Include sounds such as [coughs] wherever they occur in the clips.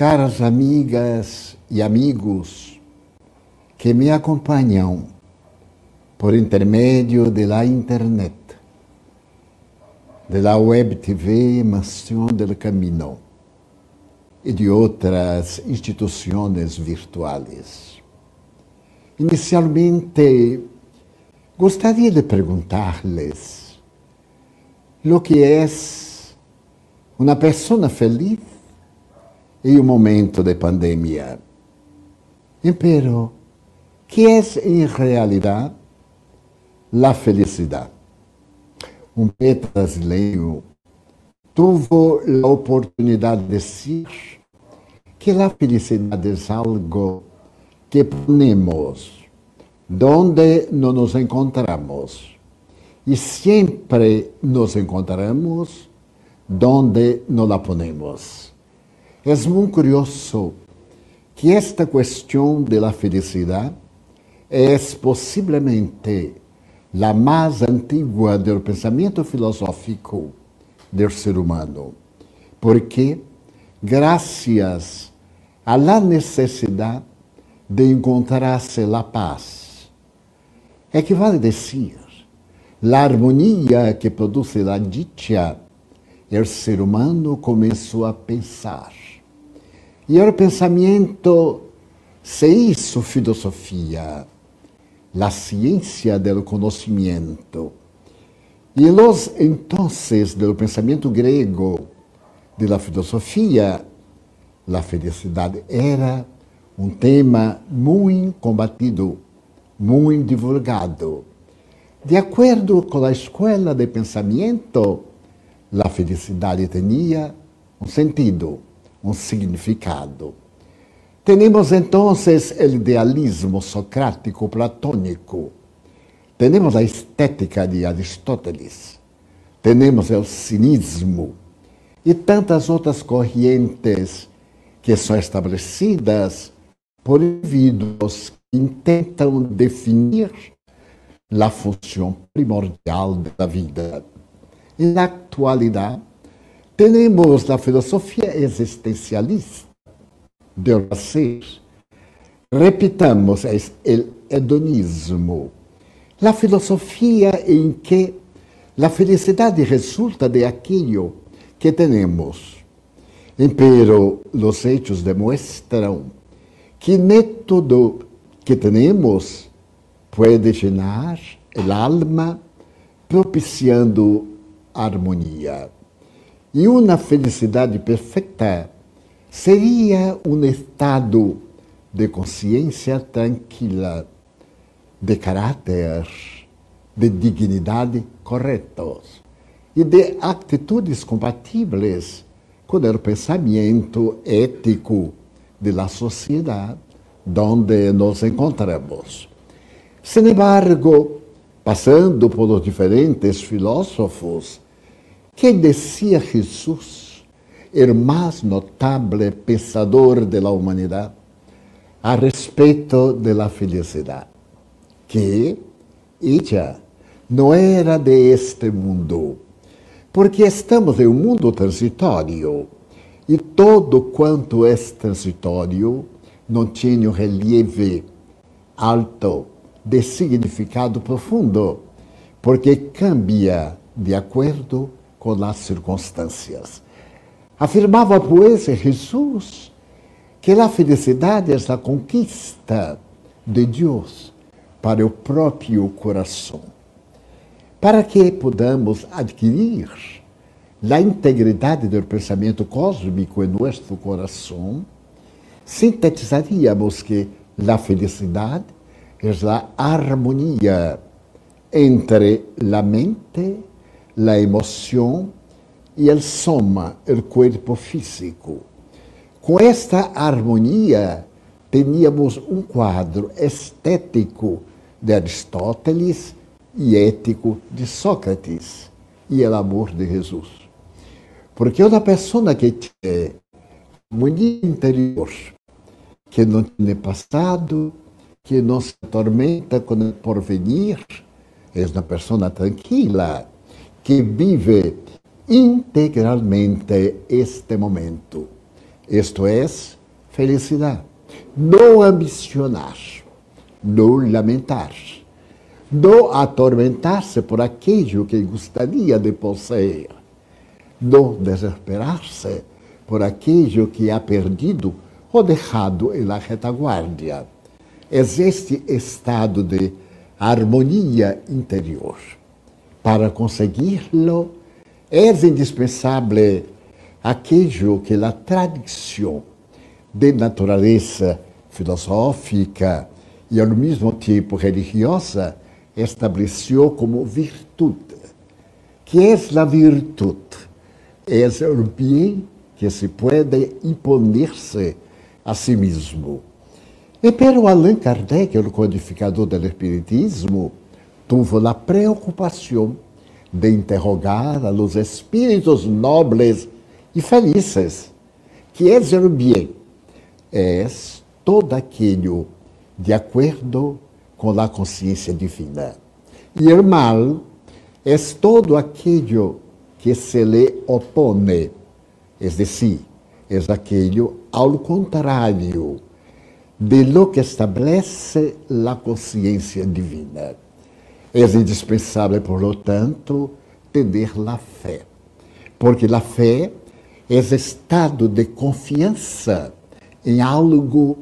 caras amigas e amigos que me acompanham por intermédio da internet, da web TV Mansión del Camino e de outras instituições virtuais. Inicialmente, gostaria de perguntar-lhes o que é uma pessoa feliz em um momento de pandemia. Pero, que é em realidade a felicidade? Um poeta brasileiro tuvo a oportunidade de dizer que a felicidade é algo que ponemos donde não nos encontramos e sempre nos encontramos donde não la ponemos. É muito curioso que esta questão de la felicidade é possivelmente a mais antiga do pensamento filosófico do ser humano, porque, graças à necessidade de encontrar-se a paz, equivale dizer, a harmonia que produz a dicha, o ser humano começou a pensar. E o pensamento se hizo filosofia, a ciência do conhecimento. E los entonces do pensamento grego, de la filosofia, a felicidade era um tema muito combatido, muito divulgado. De acordo com a escola de pensamento, a felicidade tinha um sentido, um significado. Temos então o idealismo socrático platônico temos a estética de Aristóteles, temos o cinismo e tantas outras correntes que são estabelecidas por indivíduos que intentam definir a função primordial da vida. Na atualidade, temos a filosofia existencialista de ser. Repitamos, o hedonismo La filosofia em que a felicidade resulta de aquilo que temos. Pero os hechos demonstram que nem tudo que temos pode llenar el alma propiciando harmonia. E uma felicidade perfeita seria um estado de consciência tranquila de caráter, de dignidade corretos e de atitudes compatíveis com o pensamento ético da sociedade onde nos encontramos. Sin embargo, passando por diferentes filósofos, que decía Jesus, o mais notável pensador da humanidade, a respeito da felicidade? que ella não era de este mundo, porque estamos em um mundo transitório e todo quanto é transitório não tem um relieve alto de significado profundo, porque cambia de acordo com as circunstâncias. Afirmava, pois, Jesus que a felicidade é a conquista de Deus para o próprio coração, para que podamos adquirir a integridade do pensamento cósmico em nosso coração, sintetizaríamos que a felicidade é a harmonia entre a mente, a emoção e a soma, o corpo físico. Com esta harmonia, teníamos um quadro estético de Aristóteles e ético de Sócrates e o amor de Jesus. Porque uma pessoa que tem muito interior, que não tem passado, que não se atormenta com o porvenir, é uma pessoa tranquila, que vive integralmente este momento. Isto é felicidade. Não ambicionar, não lamentar, não atormentar-se por aquilo que gostaria de possuir, não desesperar-se por aquilo que ha perdido ou deixado na retaguardia. Existe estado de harmonia interior. Para consegui-lo, é indispensável aquilo que a tradição de natureza filosófica e, ao mesmo tempo, religiosa estabeleceu como virtude. Que é a virtude? É o bem que se pode imponer-se a si mesmo. E pero Allan Kardec, o codificador do Espiritismo, teve a preocupação de interrogar a los espíritos nobres e felizes, que é o bem, é todo aquilo de acordo com a consciência divina. E o mal é todo aquilo que se lhe opõe, é decir, é aquilo ao contrário de lo que estabelece a consciência divina. É indispensável, por lo tanto, ter a fé, porque a fé é estado de confiança em algo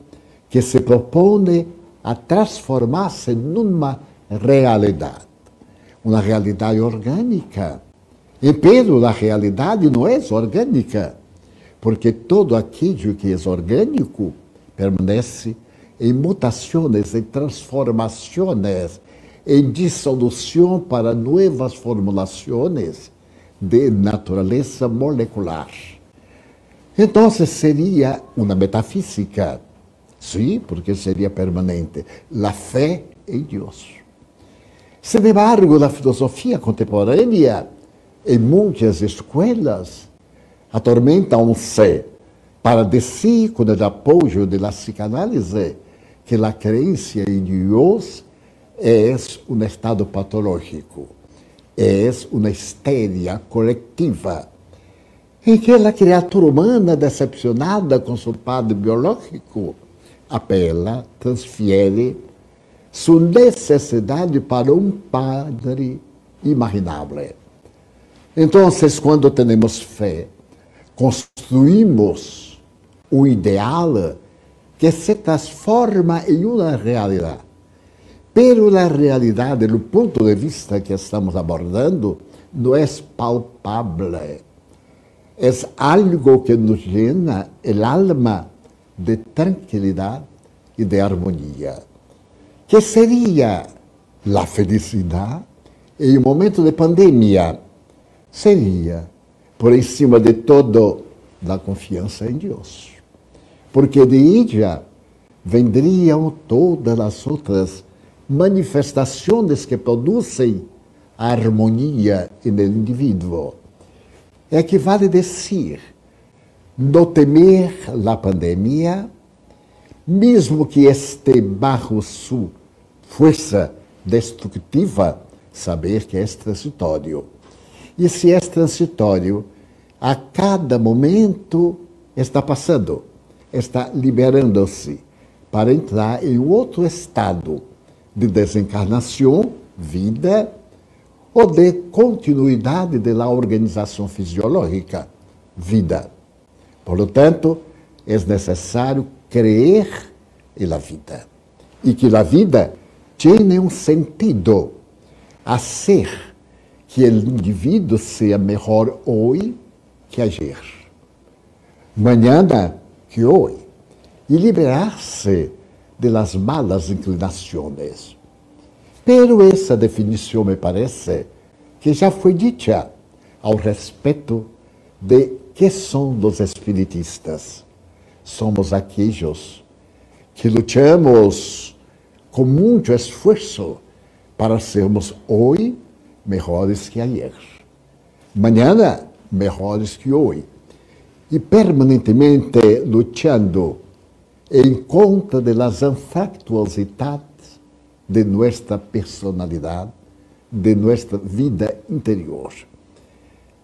que se propõe a transformar-se numa realidade, uma realidade orgânica. E Pedro, a realidade não é orgânica, porque todo aquilo que é orgânico permanece em mutações, em transformações, em dissolução para novas formulações de natureza molecular. Então seria uma metafísica, sim, porque seria permanente, a fé em Deus. Sin embargo, a filosofia contemporânea, em muitas escolas, atormentam-se para dizer, com o apoio da psicanálise, que a crença em Deus é um estado patológico, é uma histeria coletiva em que a criatura humana, decepcionada com seu padre biológico, apela, transfere sua necessidade para um padre imaginável. Então, quando temos fé, construímos o ideal que se transforma em uma realidade. Pero a realidade, do ponto de vista que estamos abordando, não é palpável es algo que nos llena el alma de tranquilidad y de armonía. ¿Qué sería la felicidad en un momento de pandemia? Sería, por encima de todo, la confianza en Dios. Porque de ella vendrían todas las otras manifestaciones que producen armonía en el individuo é que vale dizer, no temer a pandemia, mesmo que este bajo sua força destrutiva, saber que é transitório. E se é transitório, a cada momento está passando, está liberando-se para entrar em outro estado de desencarnação, vida ou de continuidade da organização fisiológica, vida. Por lo tanto, é necessário crer na vida. E que a vida tem um sentido a ser que o indivíduo seja melhor hoje que ayer, mañana que hoje, e liberar-se de las malas inclinações Pero essa definição me parece que já foi dita ao respeito de que são os espiritistas. Somos aqueles que lutamos com muito esforço para sermos hoje melhores que ayer, amanhã melhores que hoje, e permanentemente lutando em conta das infractuosidades de nuestra personalidad, de nuestra vida interior.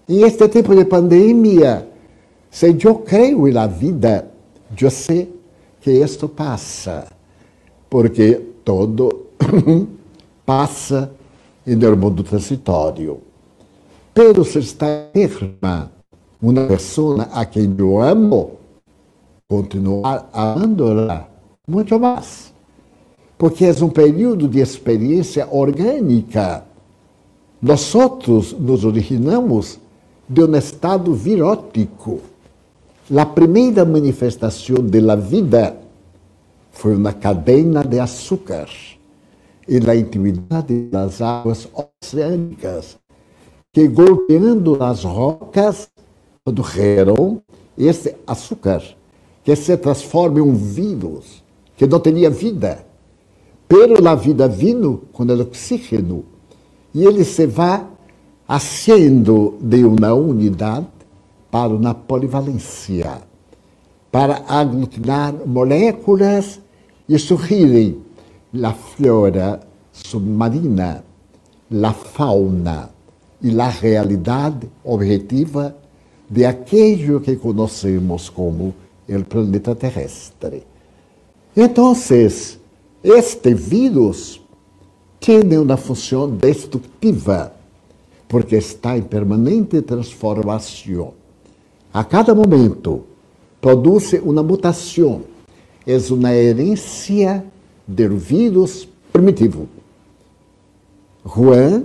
En este tipo de pandemia Se eu creio na vida, eu sei que isto passa, porque todo [clears throat] passa no mundo transitório. Pero se está enferma uma pessoa a quem eu amo, continuar amando-la muito mais. Porque é um período de experiência orgânica. Nós outros nos originamos de um estado virótico. A primeira manifestação da vida foi uma cadeia de açúcar e na intimidade das águas oceânicas, que golpeando as rocas produziram esse açúcar, que se transforma em um vírus, que não tinha vida. Pero a vida vino com o oxígeno, e ele se vai haciendo de uma unidade para uma polivalência, para aglutinar moléculas e surgirem la flora submarina, la fauna e la realidade objetiva de aquello que conhecemos como o planeta terrestre. Então, este vírus tem uma função destrutiva, porque está em permanente transformação. A cada momento, produz uma mutação, é uma herência del vírus primitivo. Juan,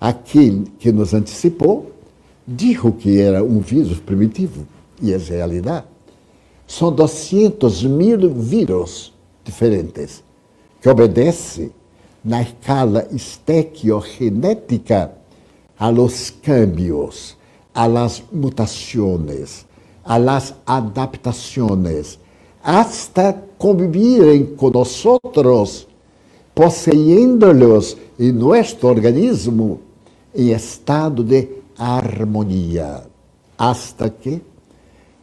aquele que nos antecipou, disse que era um vírus primitivo, e é realidade. São 200 mil vírus diferentes, que obedecem na escala estequiogenética a los cambios, a las mutaciones, a las adaptaciones, hasta convivirem com nós, possuindo-los em nosso organismo em estado de harmonia, hasta que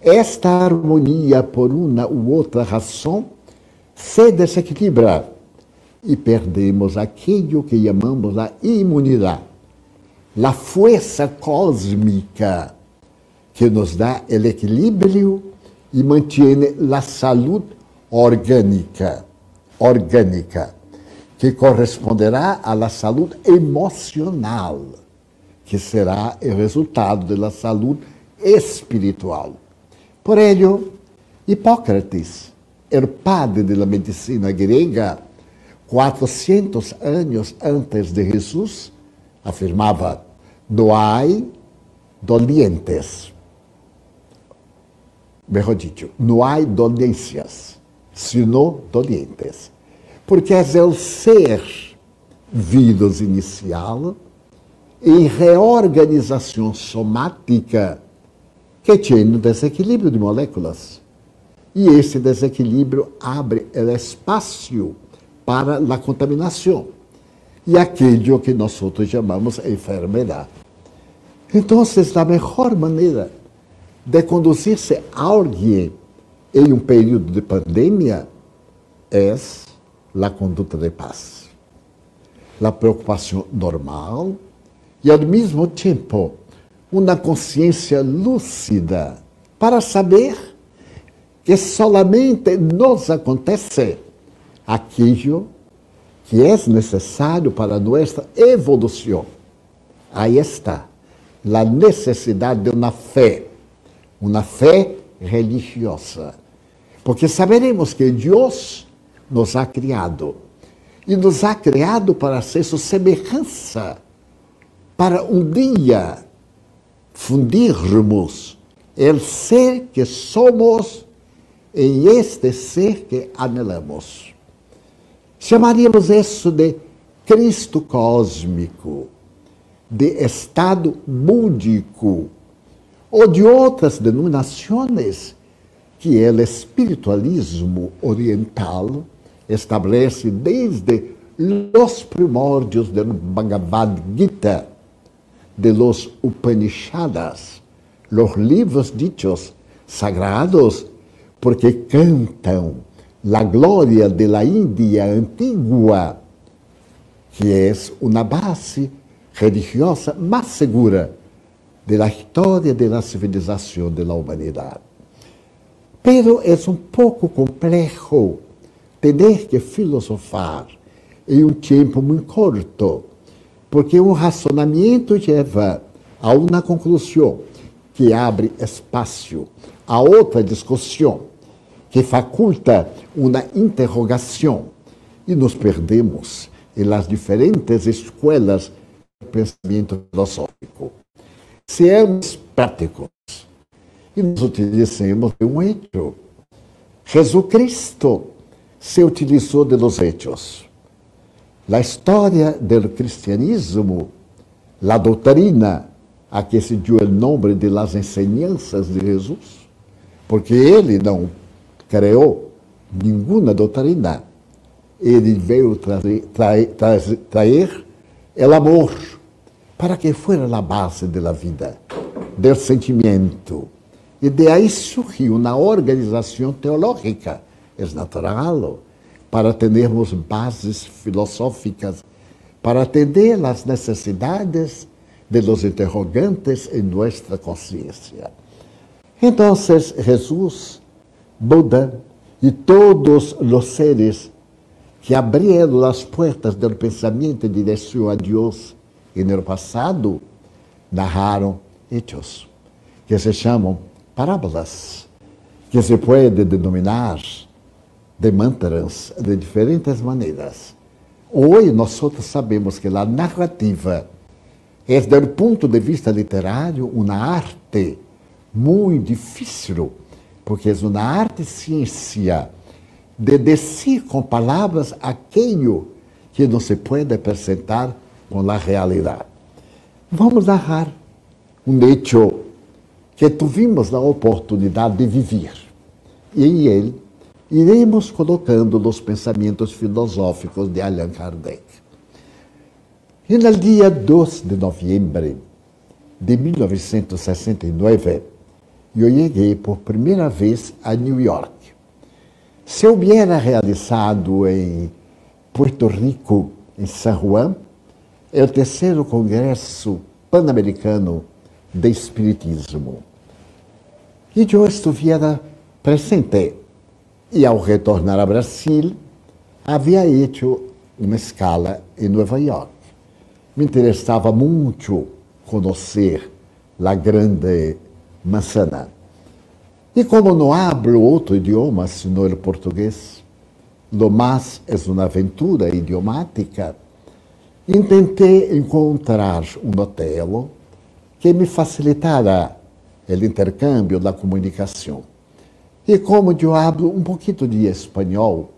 esta harmonia, por uma ou outra razão, se desequilibra e perdemos aquilo que chamamos a imunidade, a força cósmica que nos dá o equilíbrio e mantém a saúde orgânica, orgânica, que corresponderá à saúde emocional, que será o resultado da saúde espiritual. Por ello, Hipócrates, o padre da medicina grega, 400 anos antes de Jesus, afirmava: doai dolientes mejor dicho, no hay dolencias, sino dolientes. Porque é o ser vírus inicial em reorganização somática que tem um desequilíbrio de moléculas. E esse desequilíbrio abre o espaço para a contaminação e aquilo que nós chamamos enfermidade. Então, a melhor maneira de conduzir-se alguém em um período de pandemia é a conduta de paz. A preocupação normal e, ao mesmo tempo, uma consciência lúcida para saber que solamente nos acontece aquilo que é necessário para nossa evolução. Aí está a necessidade de uma fé uma fé religiosa. Porque saberemos que Deus nos ha criado. E nos ha criado para ser sua semelhança, para um dia fundirmos o ser que somos em este ser que anelamos. Chamaríamos isso de Cristo cósmico, de estado búdico ou de outras denominações que o espiritualismo oriental estabelece desde os primórdios do Bhagavad Gita, de los Upanishads, los livros dichos sagrados, porque cantam a glória de la Índia antigua, que é uma base religiosa mais segura da história da civilização da humanidade. Pero é um pouco complexo ter que filosofar em um tempo muito curto, porque um razonamento leva a uma conclusão que abre espaço a outra discussão, que faculta uma interrogação, e nos perdemos em las diferentes escolas do pensamento filosófico. Seamos práticos e nos utilizemos de um hecho. Jesus Cristo se utilizou de los hechos. La história do cristianismo, la doutrina a que se deu o nome de las enseñanzas de Jesus, porque ele não criou nenhuma doutrina. Ele veio trazer, o amor para que fuera a base da vida, do sentimento. E de aí surgiu uma organização teológica, é natural, para termos bases filosóficas, para atender às necessidades de los interrogantes em nossa consciência. Então, Jesus, Buda e todos os seres que abriram as portas do pensamento em direção a Deus no passado, narraram hechos que se chamam parábolas, que se pode denominar de mantras de diferentes maneiras. Hoje nós sabemos que a narrativa é, do ponto de vista literário, uma arte muito difícil, porque é uma arte ciência de dizer com palavras aquilo que não se pode apresentar com a realidade. Vamos narrar um hecho que tivemos a oportunidade de viver. E ele iremos colocando os pensamentos filosóficos de Allan Kardec. E no dia 2 de novembro de 1969, eu cheguei por primeira vez a New York. Se eu viera realizado em Puerto Rico, em San Juan, é o terceiro Congresso Pan-Americano de Espiritismo. E eu estivera presente. E ao retornar a Brasil, havia feito uma escala em Nova York. Me interessava muito conhecer a grande manzana. E como não hablo outro idioma senão o português, lo mais é uma aventura idiomática, Intentei encontrar um hotel que me facilitara o intercâmbio da comunicação. E como eu hablo um pouquinho de espanhol,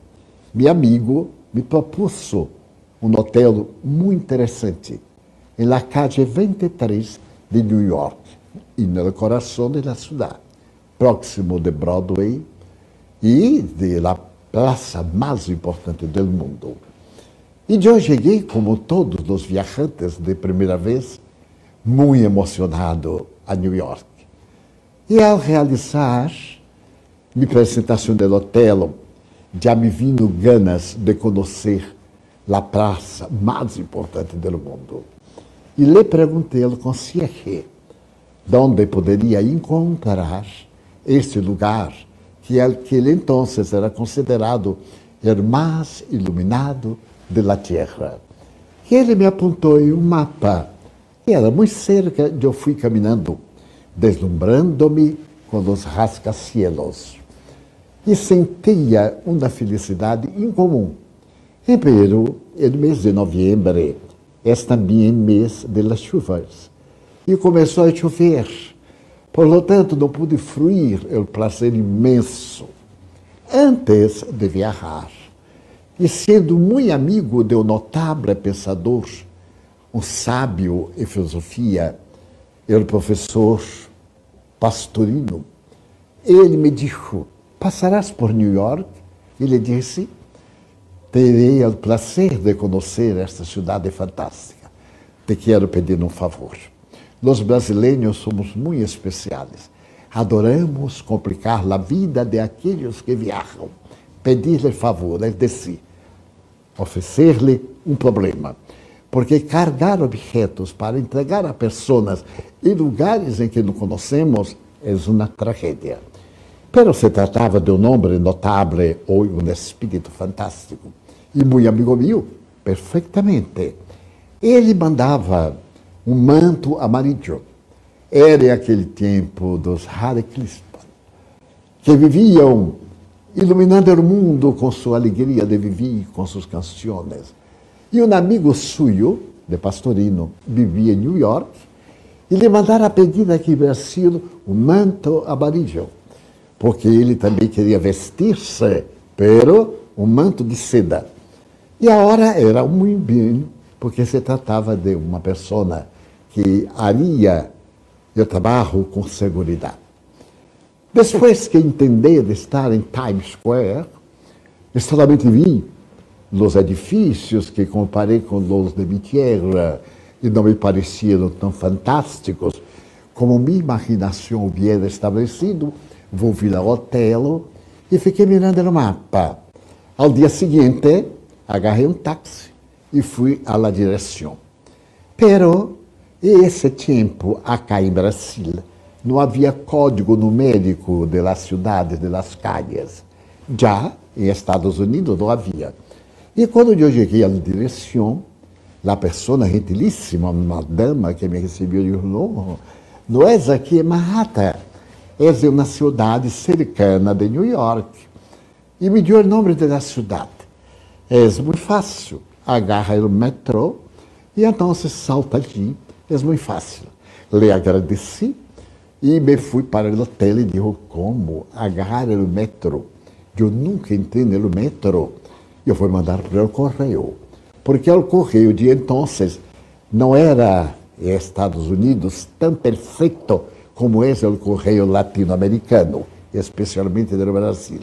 meu amigo me propôs um hotel muito interessante la calle 23 de New York, e no coração da cidade, próximo de Broadway e de la praça mais importante do mundo. E eu cheguei, como todos os viajantes de primeira vez, muito emocionado a New York. E ao realizar minha apresentação do hotel, já me vino ganas de conhecer a praça mais importante do mundo. E lhe perguntei ao concierge onde poderia encontrar esse lugar que aquele então era considerado o mais iluminado de la Tierra. E ele me apontou em um mapa, que era muito cerca, de eu fui caminhando, deslumbrando-me com os rascacielos. E sentia uma felicidade incomum. Em Peru, no mês de novembro, é também mês de las chuvas. E começou a chover. Por lo tanto, não pude fruir o prazer imenso antes de viajar e sendo muito amigo de um notável pensador, um sábio em filosofia, o professor Pastorino, ele me disse: Passarás por New York? Ele disse: Terei o prazer de conhecer esta cidade fantástica. Te quero pedir um favor. Nós brasileiros somos muito especiais. Adoramos complicar a vida de aqueles que viajam. Pedir-lhe favor, é decir, oferecer-lhe um problema. porque cargar objetos para entregar a pessoas em lugares em que não conhecemos é uma tragédia. Pero se tratava de um homem notável ou um espírito fantástico. E muito amigo meu, perfeitamente. Ele mandava um manto amarillo. Era aquele tempo dos Hare Krishna, que viviam iluminando o mundo com sua alegria de viver, com suas canções. E um amigo suyo, de Pastorino, vivia em New York, e lhe mandaram pedir aqui no Brasil um manto amarillo porque ele também queria vestir-se, pero um manto de seda. E a hora era muito bem, porque se tratava de uma pessoa que haria o trabalho com segurança. Depois que entendi de estar em Times Square, solamente vi os edifícios que comparei com os de minha terra e não me pareciam tão fantásticos como minha imaginação havia estabelecido Volvi ao hotel e fiquei mirando no mapa. Ao dia seguinte, agarrei um táxi e fui à la direção. Pero, esse tempo, acá em Brasil, não havia código numérico de las cidades, de las calles. Já em Estados Unidos não havia. E quando eu cheguei à direção, a pessoa gentilíssima, uma dama que me recebeu, disse: Não, não é aqui, é Manhattan é uma cidade cercana de New York. E me deu o nome da cidade. É muito fácil. Agarra o metrô e então se salta aqui. É muito fácil. Le agradeci e me fui para o hotel e disse como agarrar o metrô. Eu nunca entrei no metrô. Eu fui mandar para o correio. Porque o correio de então não era Estados Unidos tão perfeito como é o correio latino-americano, especialmente do Brasil,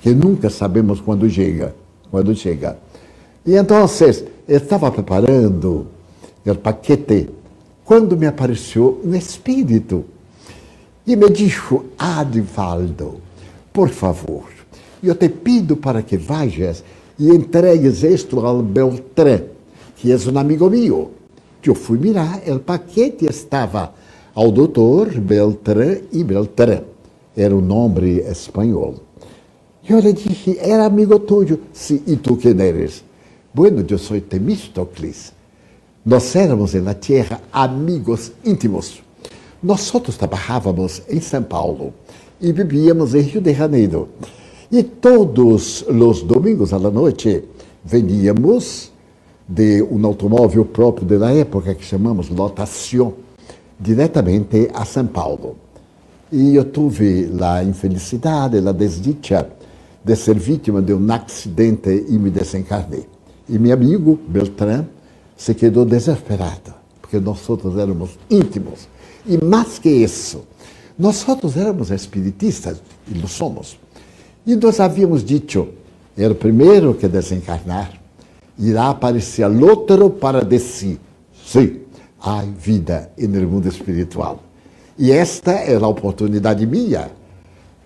que nunca sabemos quando chega, quando chega. E então, estava preparando o paquete quando me apareceu um espírito e me disse, Adivaldo, por favor, eu te pido para que vayas e entregues isto ao Beltrán, que é um amigo meu. Eu fui mirar, o paquete estava ao doutor Beltrán e Beltrán. Era o nome espanhol. Eu lhe disse, era amigo tuyo. Sim, e tu quem eres? Bueno, eu sou Temístocles. Nós éramos na terra amigos íntimos. Nós trabalhávamos em São Paulo e vivíamos em Rio de Janeiro. E todos os domingos à noite veníamos de um automóvel próprio da época que chamamos lotação diretamente a São Paulo. E eu tive a infelicidade, a desdicha de ser vítima de um acidente e me desencarnei. E meu amigo Beltrán se quedou desesperado, porque nós outros éramos íntimos. E mais que isso, nós outros éramos espiritistas, e lo somos. E nós havíamos dito, é o primeiro que desencarnar irá aparecer outro para de si. Sim, há vida no mundo espiritual. E esta é a oportunidade minha.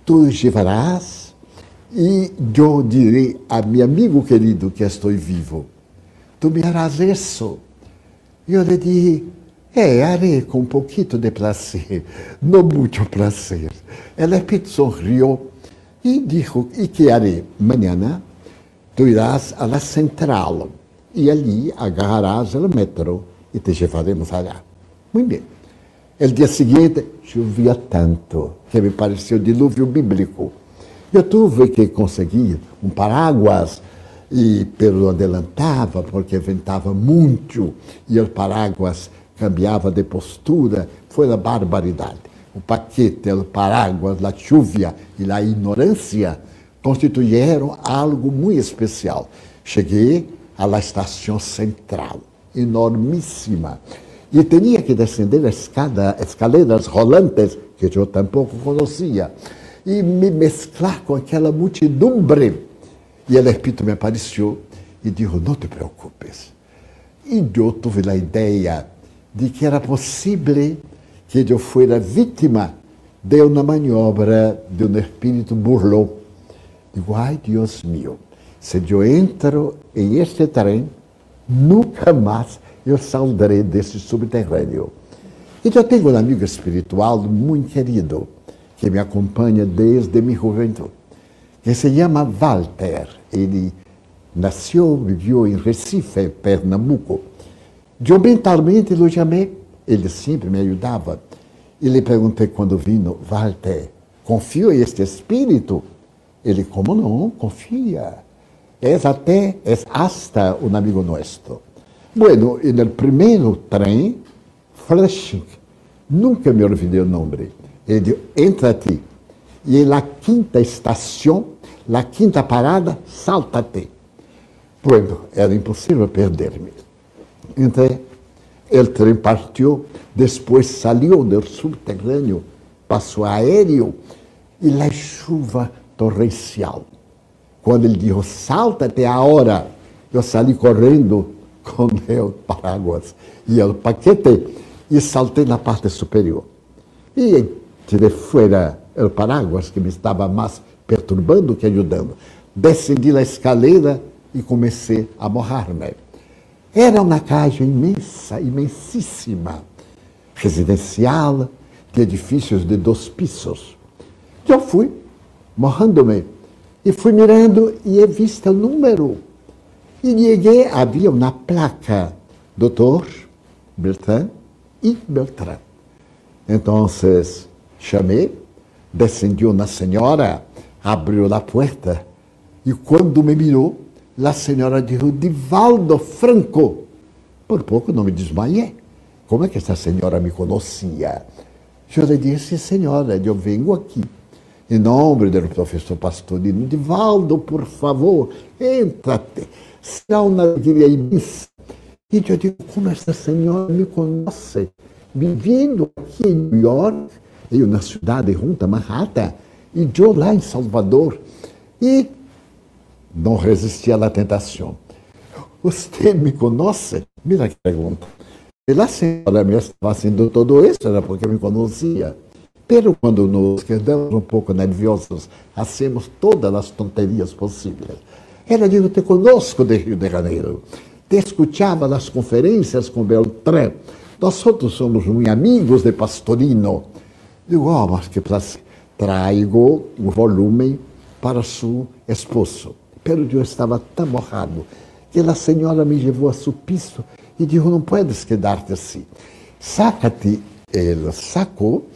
Tu levarás e eu direi a meu amigo querido que estou vivo. Tu me harás isso. Eu lhe disse, é, harei com um pouquinho de prazer, não muito prazer. Ela sorriu e disse, e que harei? Amanhã tu irás à central e ali agarrarás o metrô e te levaremos allá. Muito bem. O dia seguinte chovia tanto que me pareceu dilúvio bíblico. Eu tive que conseguir um paraguas e pelo adelantava porque ventava muito e o paraguas cambiava de postura. Foi uma barbaridade. O paquete, o paraguas, a chuva e a ignorância constituíram algo muito especial. Cheguei à estação central enormíssima. E tinha que descender escada, escaleras rolantes, que eu tampouco conhecia, e me mesclar com aquela multidumbre. E o Espírito me apareceu e disse: Não te preocupes. E eu tive a ideia de que era possível que eu fosse vítima de uma maniobra de um espírito burlão. Digo, ai Deus meu, se eu entro em este trem, nunca mais eu saldrei desse subterrâneo. E eu tenho um amigo espiritual muito querido, que me acompanha desde minha juventude, que se chama Walter. Ele nasceu, viveu em Recife, Pernambuco. Eu mentalmente o chamei, ele sempre me ajudava. E lhe perguntei quando vino, Walter, confio em este espírito? Ele, como não, confia. É até, é hasta um amigo nosso. Bueno, e no primeiro trem, Flushing, nunca me olvidei o nome. Ele disse, entra aqui. E na quinta estação, na quinta parada, salta-te. Bueno, era impossível perder-me. Entrei, o trem partiu, depois saiu do subterrâneo, passou aéreo, e a chuva torrencial. Quando ele disse, salta até a hora, eu saí correndo [laughs] com o paraguas e o paquete e saltei na parte superior. E tirei fora o paraguas, que me estava mais perturbando que ajudando. Descendi a escaleira e comecei a morrer-me. Era uma casa imensa, imensíssima, residencial, de edifícios de dois pisos. Eu fui morrendo-me. E fui mirando e he visto o número. E cheguei, havia uma placa, doutor Beltrán e Beltrán. Então, chamei, descendeu uma senhora, abriu a porta e quando me mirou, a senhora disse, Divaldo Franco. Por pouco não me desmaiei. Como é que essa senhora me conhecia? Eu lhe disse, senhora, eu venho aqui em nome do professor Pastorino, Divaldo, por favor, entra-te. Será uma alegria imensa. E eu digo, como esta senhora me conhece, vivendo aqui em New York, eu na cidade junta, Manhattan, e eu lá em Salvador. E não resisti à tentação. Você me conhece? Mira que pergunta. E a senhora me estava fazendo todo isso, era porque me conhecia. Pero quando nos quedamos um pouco nerviosos, hacemos todas as tonterias possíveis. Ela disse, te conosco de Rio de Janeiro. Te escuchava nas conferências com Beltrán. Nós outros somos muito amigos de Pastorino. Digo, oh, mas que prazer. Traigo o volume para seu esposo. Pero eu estava tão morrado que a senhora me levou a seu piso e disse, não puedes quedar-te assim. Saca-te. Ele sacou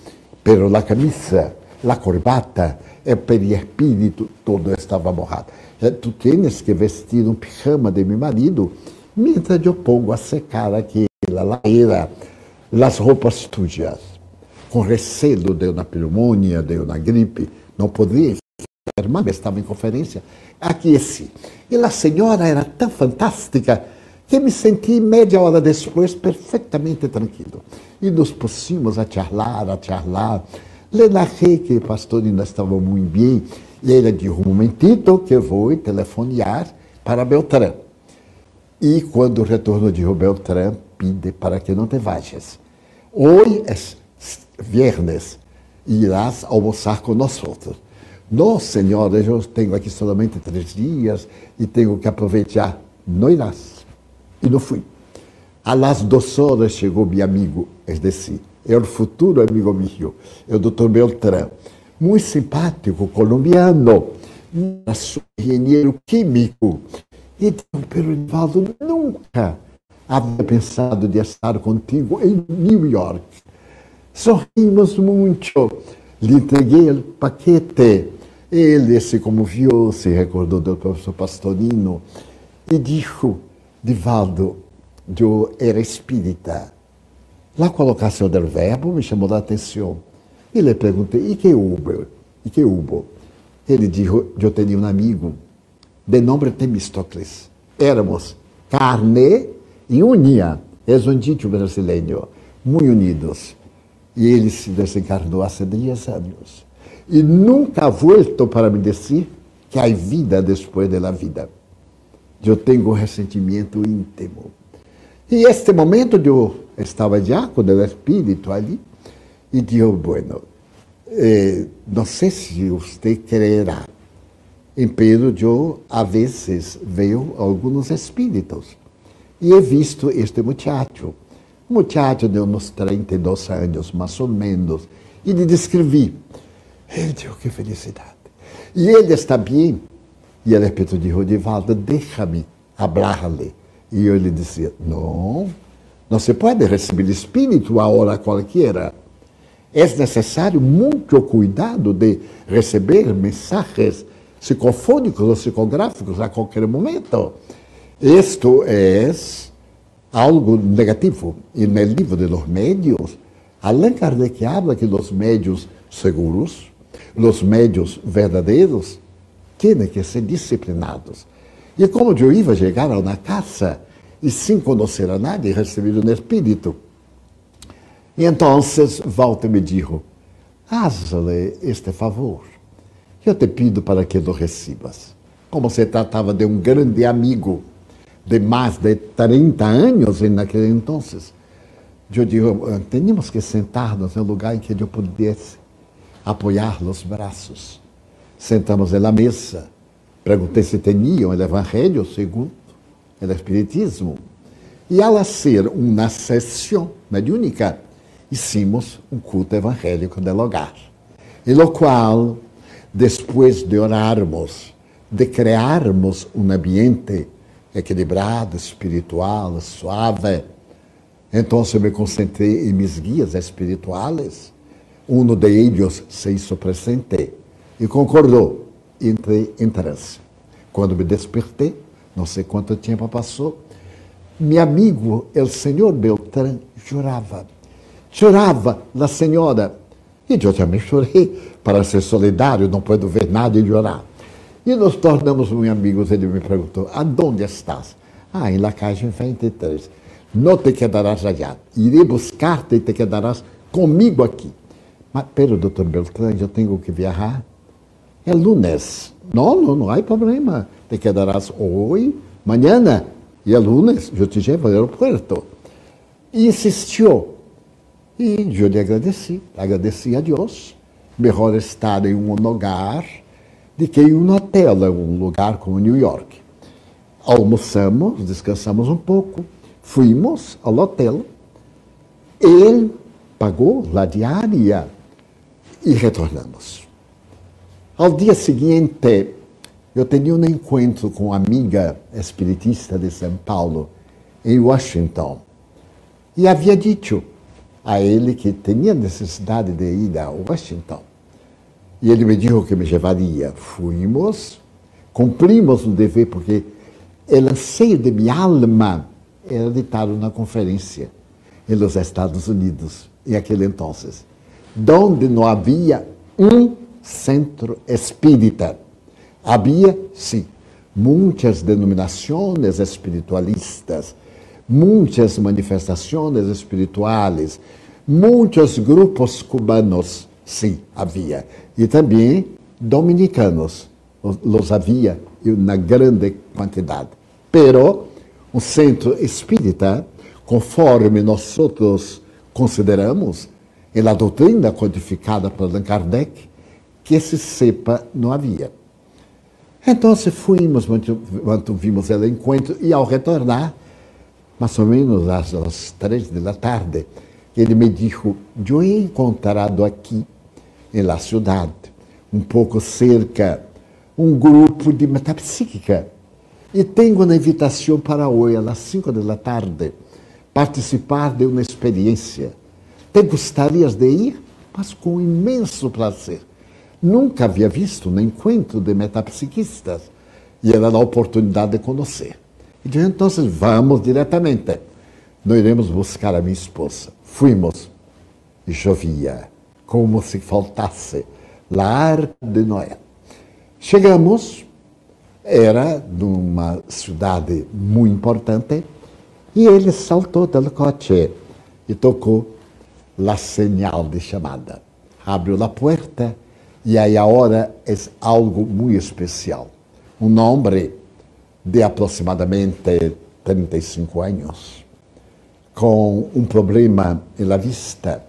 pero la camisa, la corbata, é per espírito todo estava borrado. Tu tens que vestir um pijama de meu marido, mientras eu pongo a secar aqui la lareira, as roupas tujas. Com receio de uma pneumonia, de uma gripe, não podia enfermar, estava em conferência. Aqueci. E a senhora era tão fantástica que me senti meia hora depois perfeitamente tranquilo. E nos pusimos a charlar, a charlar. Le narrei que o pastor ainda estava muito bem e ele disse, um momentito que eu vou telefonear para Beltrán. E quando retorno de Beltrán, pide para que não te vayas. Hoje é viernes, irás almoçar outros. Não, senhor, eu tenho aqui somente três dias e tenho que aproveitar. Não irás e não fui. A las duas horas chegou meu amigo, é decir, é o futuro amigo meu, é o doutor Beltrán, muito simpático, colombiano, engenheiro químico. E disse, pero Evaldo, nunca havia pensado de estar contigo em New York. Sorrimos muito. Lhe entreguei o paquete. Ele se comoveu, se recordou do professor Pastorino e disse, Divaldo, eu era espírita. A colocação do verbo me chamou a atenção. E lhe perguntei, e que hubo? E que hubo? Ele disse, eu tinha um amigo, de nome Temistocles. Éramos carne e unha. É um dito brasileiro, muito unidos. E ele se desencarnou há 10 anos. E nunca vuelto para me dizer que há vida depois da vida eu tenho ressentimento íntimo. E este momento eu estava já com o espírito ali e digo, bueno, eh, não sei se você crerá, pero eu a vezes vejo alguns espíritos e he visto este muchacho, um muchacho de uns 32 anos, mais ou menos, e lhe descrevi. Ele disse, que felicidade. E ele está bem. E ele de Rodivaldo, deixa-me hablar-lhe. E eu lhe dizia, não, não se pode receber Espírito a hora qualquer. É necessário muito cuidado de receber mensagens psicofônicos ou psicográficos a qualquer momento. Isto é algo negativo. E no livro de los médios, Allan Kardec habla que os médios seguros, os médios verdadeiros, têm que ser disciplinados. E como eu ia chegar a uma casa e sem conhecer a nadie, receber um espírito. E então Walter me disse, hazle este favor. Eu te pido para que lo recibas. Como se tratava de um grande amigo de mais de 30 anos naquele entonces. Eu digo, temos que sentar-nos em um lugar em que eu pudesse apoiar os braços. Sentamos na mesa. Perguntei se tinham o Evangelho segundo o Espiritismo. E ao ser uma sessão mediúnica, hicimos um culto evangélico no lugar. E lo qual, depois de orarmos, de criarmos um ambiente equilibrado, espiritual, suave, então me concentrei em meus guias espirituais. Um de eles se hizo presente e concordou. Entrei em transe. Quando me despertei, não sei quanto tempo passou, meu amigo, o senhor Beltrán, chorava. Chorava a senhora. E eu também chorei, para ser solidário, não puedo ver nada e chorar. E nos tornamos muito amigos. Ele me perguntou: Aonde estás? Ah, em La Caixa 23. Não te quedarás allá. Irei buscar-te e te quedarás comigo aqui. Mas, pero, doutor Beltrán, eu tenho que viajar. É lunes. Não, não, não há problema. Te quedarás hoje, amanhã. E é lunes, eu te levo ao aeroporto. E insistiu. E eu lhe agradeci. Agradeci a Deus. Melhor estar em um lugar de que em um hotel, um lugar como New York. Almoçamos, descansamos um pouco, fomos ao hotel, ele pagou a diária e retornamos. Ao dia seguinte, eu tinha um encontro com uma amiga espiritista de São Paulo, em Washington, e havia dito a ele que tinha necessidade de ir a Washington. E ele me disse que me levaria. Fomos, cumprimos o dever, porque o anseio de minha alma era ditado na conferência nos Estados Unidos, em aquele entonces, onde não havia um centro espírita. Havia, sim, muitas denominações espiritualistas, muitas manifestações espirituais, muitos grupos cubanos, sim, havia e também dominicanos. Los havia na grande quantidade. Pero um centro espírita, conforme nós outros consideramos, e a doutrina codificada por Allan Kardec, que se sepa não havia. Então, fomos, mantuvimos o encontro e ao retornar, mais ou menos às, às três da tarde, ele me disse: Eu he encontrado aqui em la cidade, um pouco cerca, um grupo de metapsíquica. E tenho uma invitação para hoje, às 5 da tarde, participar de uma experiência. Te gostarias de ir? Mas com imenso prazer. Nunca havia visto um encontro de metapsiquistas e era a oportunidade de conhecer. E disse, então, vamos diretamente. Nós iremos buscar a minha esposa. Fomos e chovia como se faltasse a arca de Noé. Chegamos, era numa cidade muito importante, e ele saltou do coche e tocou a señal de chamada. Abriu a porta e aí a hora é algo muito especial. Um homem de aproximadamente 35 anos, com um problema na vista,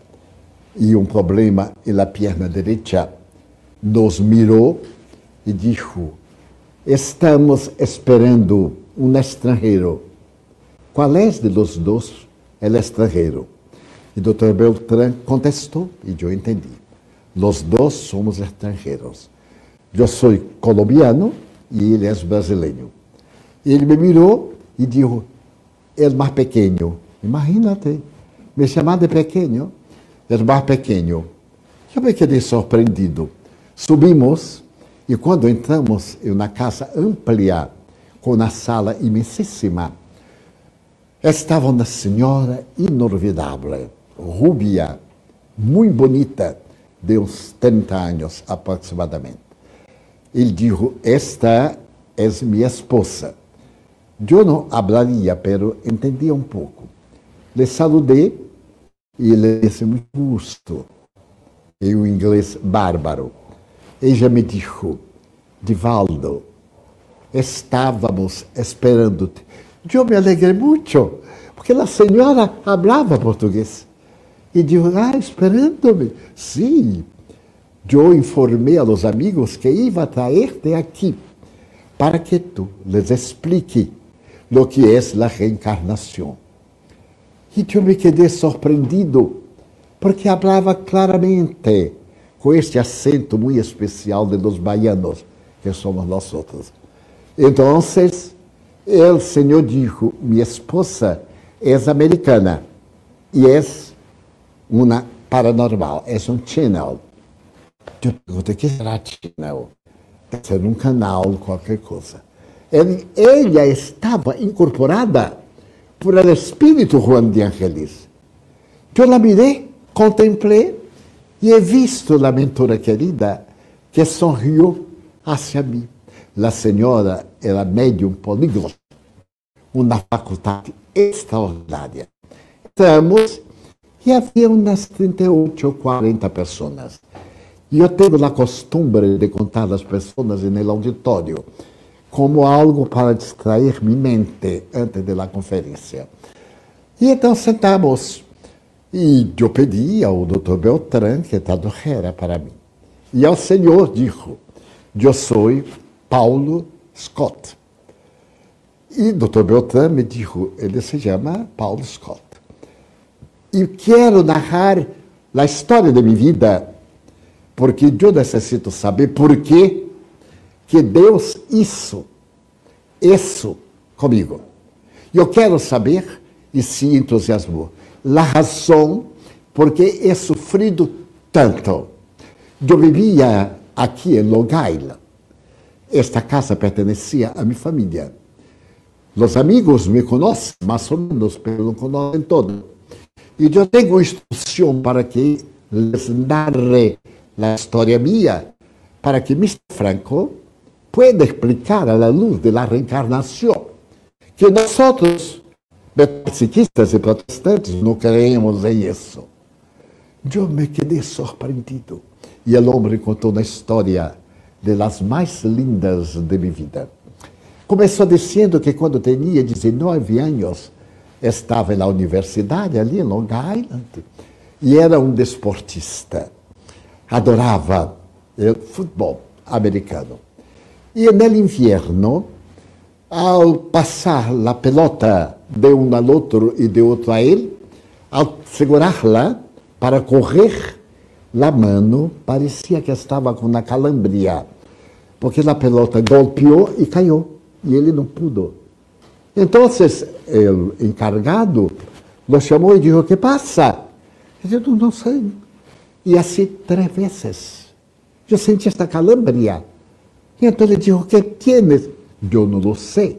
e um problema na perna direita, nos mirou e disse: Estamos esperando um estrangeiro. qual é de los dos el extranjero? E o Dr. Beltrán contestou, e eu entendi. Los dois somos extranjeros. Eu sou colombiano e ele é brasileiro. Ele me mirou e disse, é mais pequeno. Imagínate, me chamar de pequeno, é mais pequeno. Eu me quedei surpreendido. Subimos e quando entramos em uma casa ampla, com uma sala imensíssima, estava uma senhora inolvidável, rubia, muito bonita, de uns 30 anos aproximadamente. Ele disse: Esta é minha esposa. Eu não falaria, pero entendia um pouco. Le saludei e ele disse: Muito gosto. Em um inglês bárbaro. Ella me disse: Divaldo, estávamos esperando-te. Eu me alegrei muito, porque a senhora falava português. E disse: Ah, esperando-me. Sim. Eu informei a los amigos que iba a traerte aqui para que tu les explique lo que é a reencarnação. E eu me quedei surpreendido, porque falava claramente, com este acento muito especial de los baianos, que somos nós outros. Então, o Senhor disse: Minha esposa é americana e é uma paranormal, é um channel. Eu perguntei: que será channel? Deve ser um canal, qualquer coisa. Ele, ela estava incorporada por el espírito Juan de Angelis. Eu la mirei, contemplei e he visto a mentora querida que sorriu hacia mim. A senhora era médium políglota, uma faculdade extraordinária. Estamos e havia umas 38 ou 40 pessoas. E eu tenho a costumbre de contar as pessoas no auditório como algo para distrair minha mente antes da conferência. E então sentamos. E eu pedi ao Dr. Beltrán que tradujera para mim. E ao Senhor disse: Eu sou Paulo Scott. E Dr. Beltrán me disse: Ele se chama Paulo Scott. E quero narrar a história de minha vida, porque eu necessito saber por que que Deus isso, isso comigo. Eu quero saber, e se entusiasmou, a razão porque é sofrido tanto. Eu vivia aqui em Long Island. Esta casa pertencia a minha família. Os amigos me conhecem, mais ou menos, mas não conhecem todo. E eu tenho instrução para que les narre a história minha, para que Mr. Franco puede explicar a la luz de la reencarnación que nosotros, psiquistas y protestantes, no creemos en eso. Yo me quedé sorprendido y el hombre contó una historia de las más lindas de mi vida. Começou dizendo que quando tinha 19 anos estava na universidade ali em Long Island e era um desportista. Adorava o futebol americano. E no inverno, ao passar a pelota de um ao outro e de outro a ele, ao segurá-la para correr, a mão parecia que estava com uma calambria, porque a pelota golpeou e caiu, e ele não pudo. Então, o encarregado lo chamou e disse: O que passa? Ele disse: Não sei. E assim três vezes. Eu senti esta calambria. Y entonces dijo, ¿qué tienes? Yo no lo sé.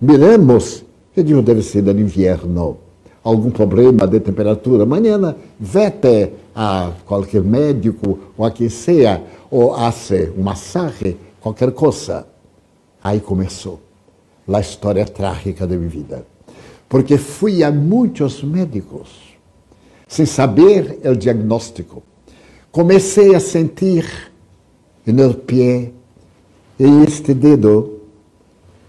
Miremos. Eu digo, deve ser do inverno. Algum problema de temperatura. Amanhã, vete a qualquer médico ou a quem seja, ou hace um massagem, qualquer coisa. Aí começou a história trágica de minha vida. Porque fui a muitos médicos sem saber o diagnóstico. Comecei a sentir no pé em este dedo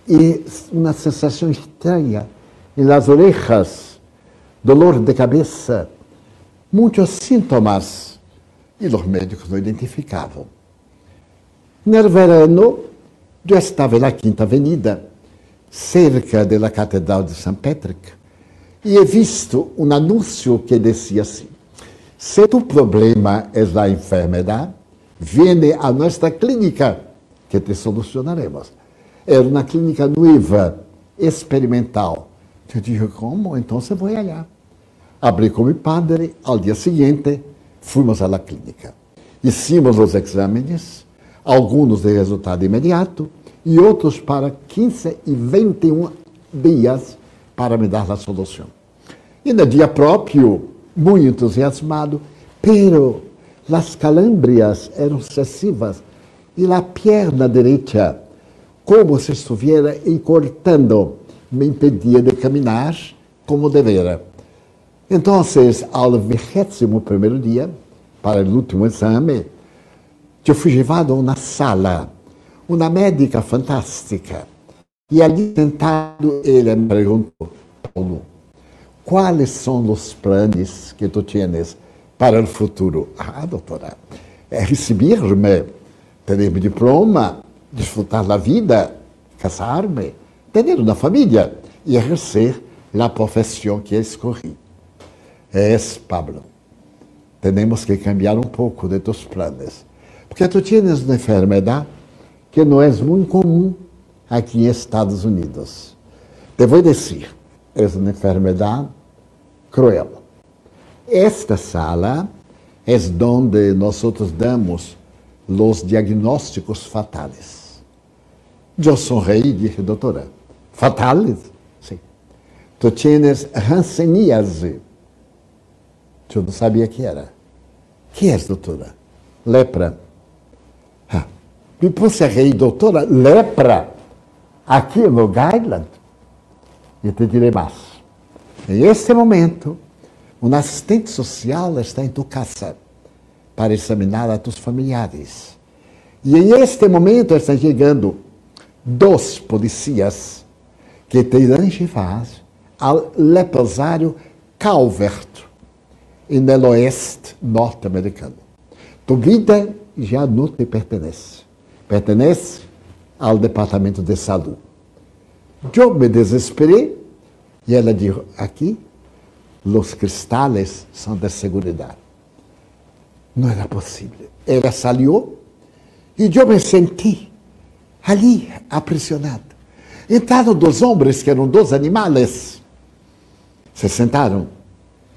e uma sensação estranha em las orejas, dolor de cabeça, muitos sintomas e os médicos não identificavam. No verano, eu estava na Quinta Avenida, cerca da Catedral de St. Patrick, e he visto um anúncio que dizia assim: se tu problema é a enfermidade, viene a nossa clínica que te solucionaremos. Era uma clínica nova, experimental. Eu disse, como? Então você vai allá. Abri meu padre, ao dia seguinte, fomos à clínica. Hicimos os exames, alguns de resultado imediato e outros para 15 e 21 dias para me dar a solução. E no dia próprio, muito entusiasmado, pero as calâmbrias eram excessivas e a perna direita, como se estivesse encortando, me impedia de caminhar como devera. Então, ao vigésimo primeiro dia, para o último exame, eu fui levado a uma sala, uma médica fantástica. E ali sentado, ele me perguntou, Paulo, quais são os planos que tu tens para o futuro? Ah, doutora, é receber-me, ter meu diploma, desfrutar da vida, casar-me, ter uma família e exercer a profissão que escolhi. É, Pablo, temos que cambiar um pouco de tus planos. Porque tu tens uma enfermidade que não é muito comum aqui em Estados Unidos. Te vou dizer, é uma enfermidade cruel. Esta sala é onde nós damos os diagnósticos fatais. Eu sonrei e disse, doutora, fatales? Sim. Tu tens hanseníase. Eu não sabia que era. Que é, doutora? Lepra. Me puse a rir, doutora, lepra aqui no Gailand? E te direi mais. Em este momento, um assistente social está em tua casa para examinar a tus familiares. E em este momento estão chegando dois policias que te irão levar ao leprosário Calvert, no oeste norte-americano. Tu vida já não te pertence. Pertence ao departamento de saúde. Eu me desesperei e ela disse: aqui, os cristales são de segurança. Não era possível. Ela saiu e eu me senti ali aprisionado. Entraram dois homens, que eram dois animais, se sentaram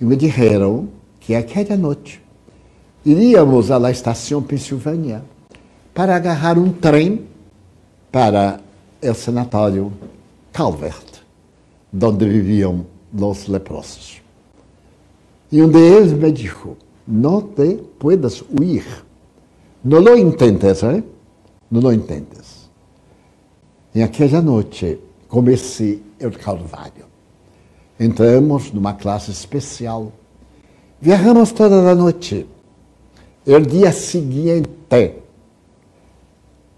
e me disseram que aquela noite iríamos à estação Pensilvânia para agarrar um trem para o sanatório Calvert, onde viviam os leprosos. E um deles me disse: Não te puedes huir. Não lo intentes, ¿eh? Não lo intentes. E aquela noite comecei o Calvário. Entramos numa classe especial Viajamos toda a noite. O dia seguinte,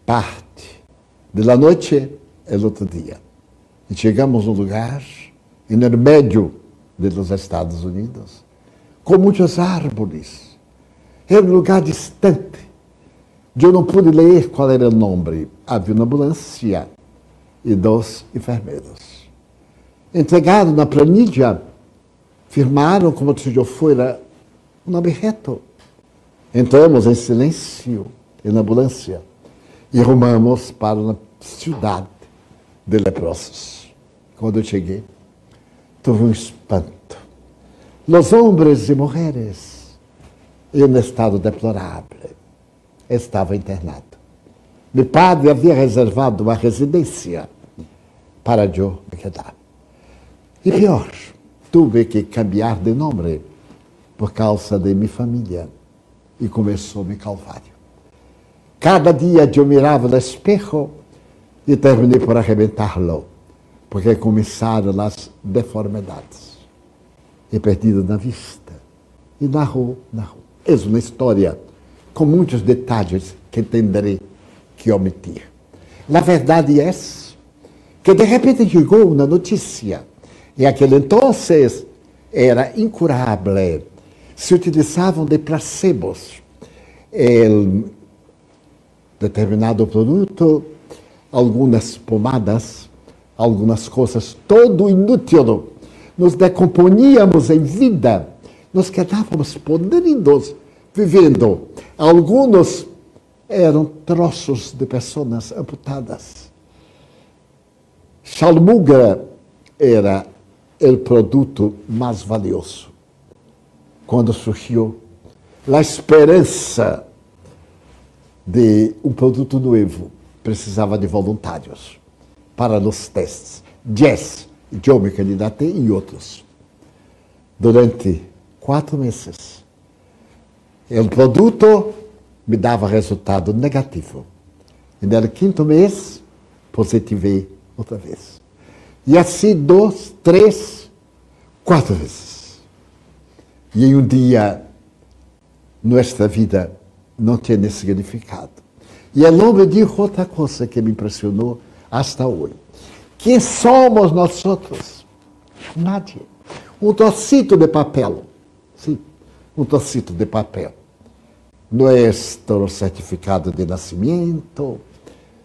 parte da noite, é outro dia. E chegamos no lugar, no meio dos Estados Unidos, com muitas árvores. Era um lugar distante. Eu não pude ler qual era o nome. Havia uma ambulância e dois enfermeiros. Entregado na planilha firmaram como se eu fosse um nome reto. Entramos em silêncio na ambulância e rumamos para uma cidade de leprosos. Quando eu cheguei, tive um espanto. Os homens e mulheres, em estado deplorável, estava internado. Meu padre havia reservado uma residência para eu me quedar. E pior, Tive que cambiar de nome por causa de minha família. E começou meu calvário. Cada dia eu mirava no espejo e terminei por arrebentá-lo, porque começaram as deformidades. E perdido na vista. E na rua, na rua. É uma história com muitos detalhes que tenderei que omitir. Na verdade é que de repente chegou uma notícia em aquele entonces era incurável. Se utilizavam de placebos. Determinado produto, algumas pomadas, algumas coisas, todo inútil, nos decomponíamos em vida, nós quedávamos podridos vivendo. Alguns eram troços de pessoas amputadas. Chalmuga era o produto mais valioso. Quando surgiu a esperança de um produto novo, precisava de voluntários para os testes. Jazz, eu me candidatei e outros. Durante quatro meses, o produto me dava resultado negativo. E no quinto mês, positivei outra vez. E assim, dois, três, quatro vezes. E em um dia, nossa vida não tinha significado. E o homem disse outra coisa que me impressionou hasta hoje. Quem somos nós? Nadie. Um trocito de papel. Sim, um trocito de papel. Nosso certificado de nascimento,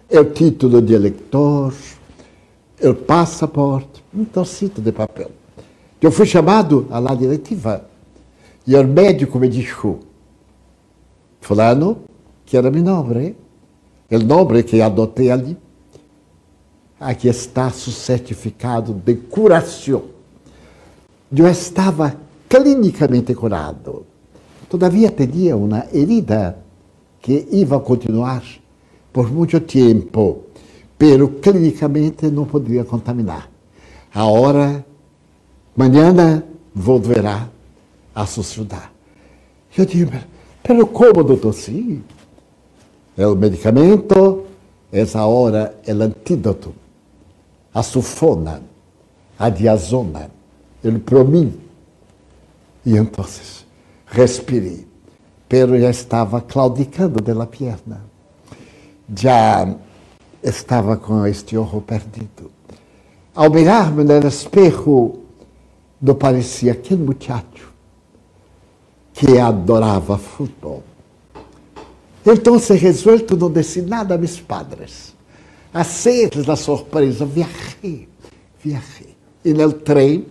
o título de eleitor, o passaporte, um trocito de papel. Eu fui chamado à la diretiva e o médico me disse, fulano, que era meu nome, o nome que adotei ali, aqui está seu certificado de curação. Eu estava clinicamente curado. Todavia tinha uma herida que ia continuar por muito tempo, pero clinicamente não podia contaminar. Agora, amanhã volverá a sociedade. Eu digo, pero como, doutor? Sim. É o medicamento, essa hora é o antídoto a sulfona, a diazona, o promin. E então, respirei. Pero já estava claudicando da perna. Já estava com este ojo perdido. Ao mirar-me no espejo, não parecia aquele muchacho que adorava futebol. Então, resuelto, não disse nada a meus padres a sede da sorpresa, viajei, viajei. E no trem,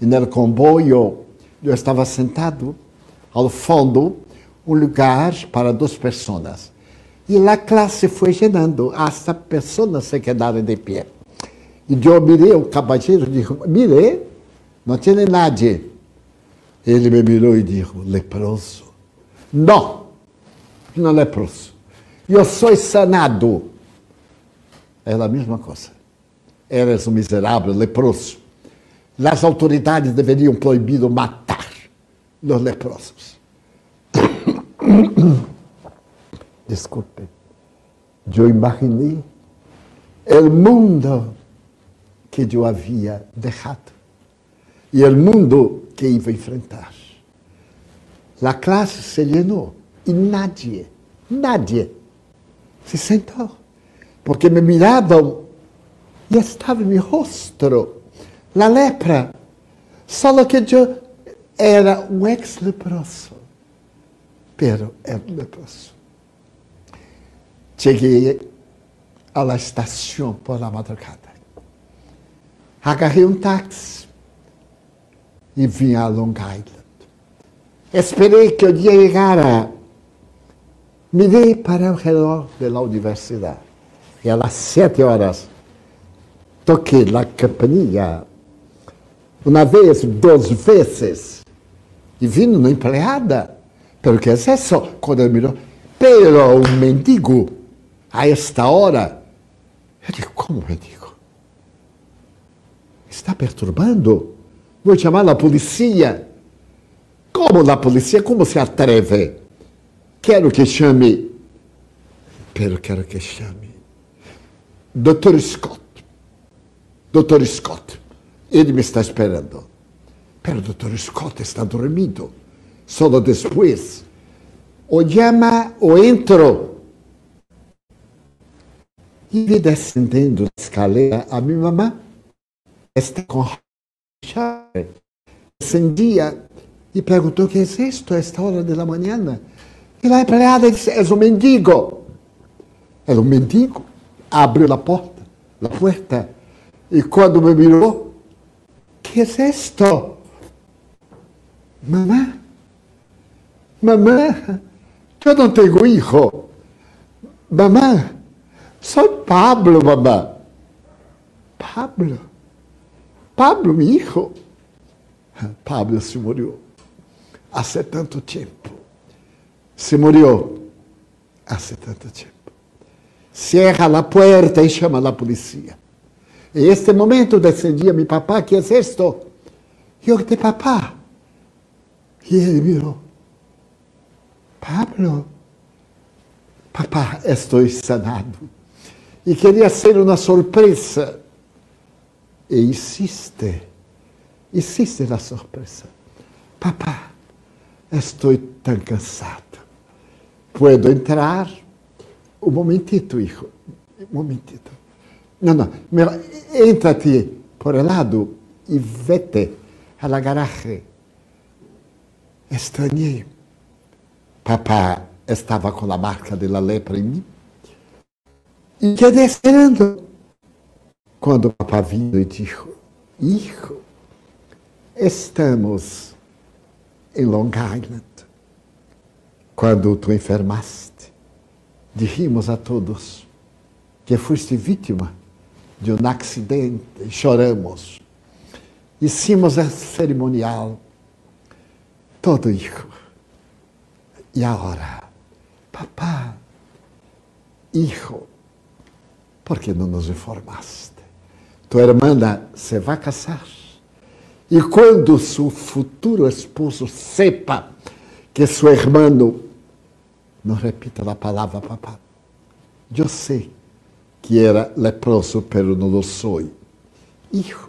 e no comboio, eu estava sentado ao fundo, um lugar para duas pessoas. E a classe foi llenando, hasta pessoas se quedaram de pé. E eu mirei o caballeiro e disse, mire, não tem nadie. Ele me mirou e disse, leproso. Não, não leproso. Eu sou sanado. Era a mesma coisa. Eras um miserável, leproso. As autoridades deveriam proibir matar os leprosos. [coughs] Desculpe. Eu imaginei o mundo que eu havia deixado e o mundo que ia enfrentar. A classe se llenou e nadie, nadie se sentou porque me miravam e estava em meu rosto a lepra. Só que eu era um ex-leproso, pero era leproso. Cheguei à estação por la madrugada. Agarrei um táxi e vim a Long Island. Esperei que eu ia chegar a... Mirei para o relógio da universidade e às sete horas toquei na campainha. Uma vez, duas vezes. E vindo na empregada. Porque é isso, quando ele mirou. Pero um mendigo, a esta hora. Eu digo, como mendigo? Está perturbando? Vou chamar a polícia. Como a polícia? Como se atreve? Quero que chame. Pero quero que chame Dr. Scott. Dr. Scott. Ele me está esperando. Pero Dr. Scott está dormindo. Só depois. O chama o entro. E descendendo a escalera a minha mamã. Está com chave. Descendia e perguntou: que é isto a esta hora da manhã? E a empregada disse: És um mendigo. Era um mendigo abriu a porta, a porta, e quando me mirou, que é isto? Mamã? Mamã? Eu não tenho hijo. Mamã? Sou Pablo, mamã. Pablo? Pablo, meu hijo? Pablo se morreu há tanto tempo. Se morreu há tanto tempo. Cierra a porta e chama a polícia. En este momento descendia mi papá, ¿qué es esto? Yo, de papá. Y él miró, Pablo, papá, estou sanado. E queria ser uma surpresa. E insiste, insiste na surpresa. Papá, estou tão cansado. Puedo entrar? Um momentito, hijo. Um momentito. Não, não. Entra-te por el lado e vete a la garaje. Estranhei. Papá estava com a marca da lepra em mim. E quedei esperando. Quando o viu e disse, Hijo, estamos em Long Island. Quando tu enfermaste, dijimos a todos que foste vítima de um acidente, choramos. Hicimos a cerimonial, todo hijo. E agora, papá, hijo, por que não nos informaste? Tua irmã se vai casar. E quando seu futuro esposo sepa que seu irmão, não repita a palavra papá, eu sei que era leproso, pero não lo soy. Hijo,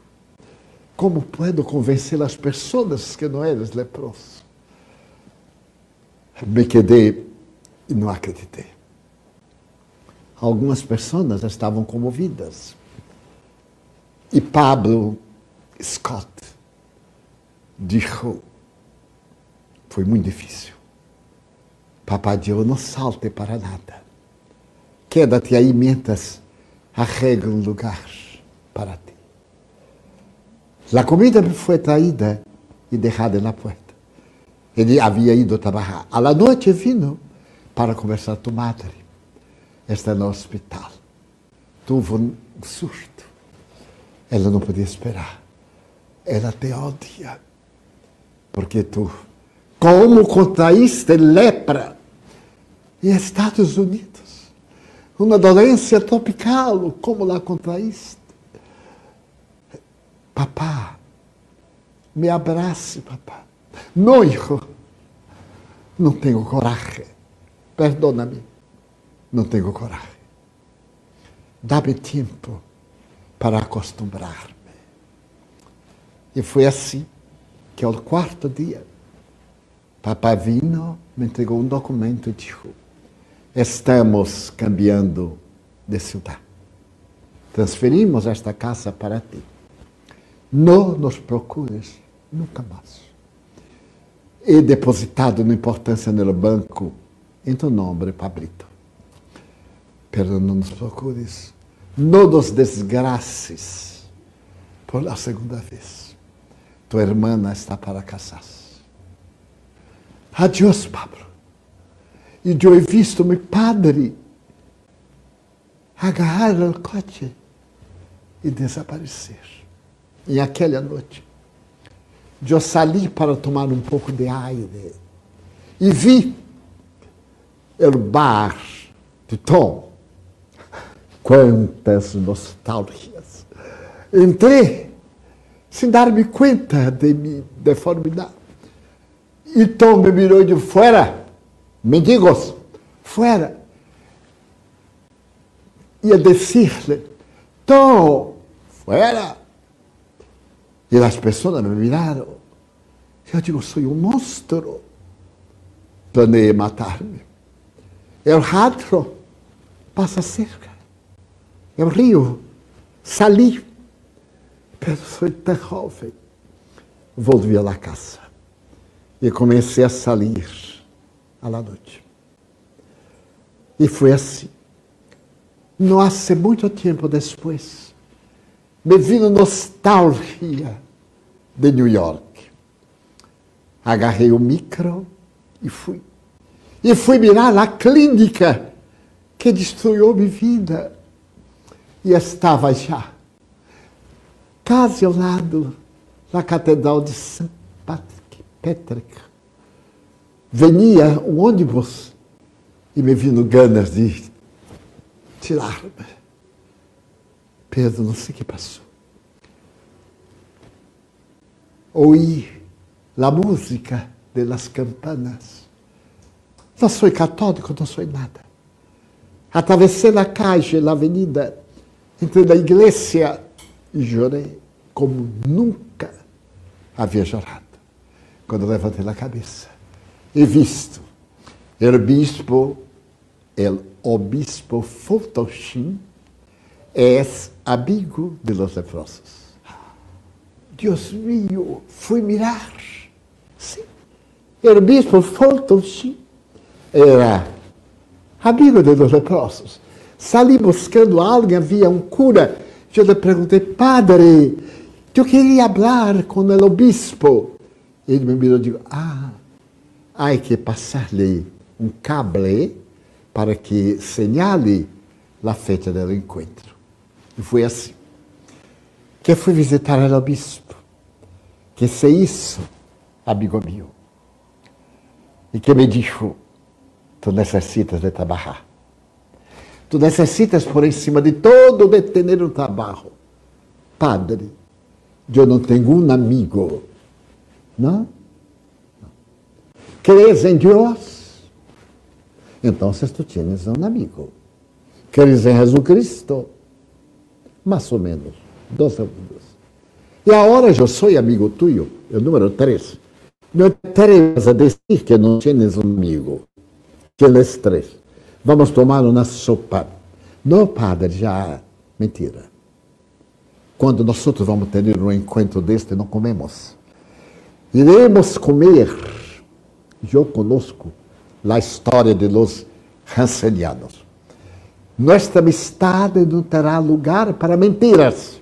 como puedo convencer as pessoas que não eres leproso? Me quedei e não acreditei. Algumas pessoas estavam comovidas. E Pablo Scott disse: foi muito difícil. Papai Deus não salte para nada. Quédate aí mientras arregla um lugar para ti. A comida me foi traída e deixada na porta. Ele havia ido trabalhar. À noite vino para conversar com a madre. Está no hospital. Tuvo um susto. Ela não podia esperar. Ela te odia. Porque tu, como contraíste lepra em Estados Unidos, uma doença tropical, como lá contraíste? Papá, me abrace, papá. Não, hijo, não tenho coragem. Perdona-me, não tenho coragem. Dá-me tempo para acostumbrar-me. E foi assim que ao quarto dia, papai vino, me entregou um documento e disse: estamos cambiando de cidade. Transferimos esta casa para ti. Não nos procures nunca mais. He depositado uma importância no banco em tu nome, Pablito. Pero não nos procures. Não nos desgraces por a segunda vez. Tua irmã está para casar-se. Adiós, Pablo. E eu he visto meu padre agarrar o coche e desaparecer. E aquela noite, eu saí para tomar um pouco de aire e vi o bar de Tom. Quantas nostalgias! Entrei sem dar-me conta de minha deformidade. E Tom me mirou de fora mendigos, fuera. Y a decirle, todo, fuera. Y las personas me miraron. Yo digo, soy un monstruo. Planeé matarme. El rato pasa cerca. El río, salí. Pero soy tan joven. Volví a la casa. E comecei a salir à noite. E foi assim. Não há muito tempo depois, me vindo nostalgia de New York. Agarrei o micro e fui. E fui mirar a clínica que destruiu minha vida. E estava já, quase ao lado da Catedral de St. Patrick. Patrick. Venia um ônibus e me vindo ganas de tirar-me. Pedro, não sei o que passou. Ouí a música das campanas. Não sou católico, não sou nada. Atravessei a calle, a avenida, entre a igreja e chorei como nunca havia chorado. Quando levantei a cabeça e visto o bispo, o obispo Fultoshin, é amigo de los leprosos. Deus mío, fui mirar. Sim, o bispo Fultoshin era amigo de los leprosos. Salí buscando alguém, havia um cura. Eu lhe perguntei, padre, eu queria falar com o obispo. Ele me mirou e disse, ah, há que passar-lhe um cable para que señale a fecha do encontro. E foi assim. Que fui visitar o obispo, que se isso, amigo meu, e que me disse, tu necessitas de trabalhar. Tu necessitas por em cima de todo de ter um trabalho. Padre, eu não tenho um amigo. Não? Crees em Deus? Então tu tienes um amigo. Crees em Jesus Cristo? Mais ou menos. Dois amigos. E agora eu sou amigo tuyo, o número três. Não te atreves a dizer que não tienes um amigo. Tienes três. Vamos tomar uma sopa. Não, padre, já. Mentira. Quando nós outros vamos ter um encontro deste, não comemos. Iremos comer. Eu conosco a história de los Hansenianos. Nossa amistade não terá lugar para mentiras.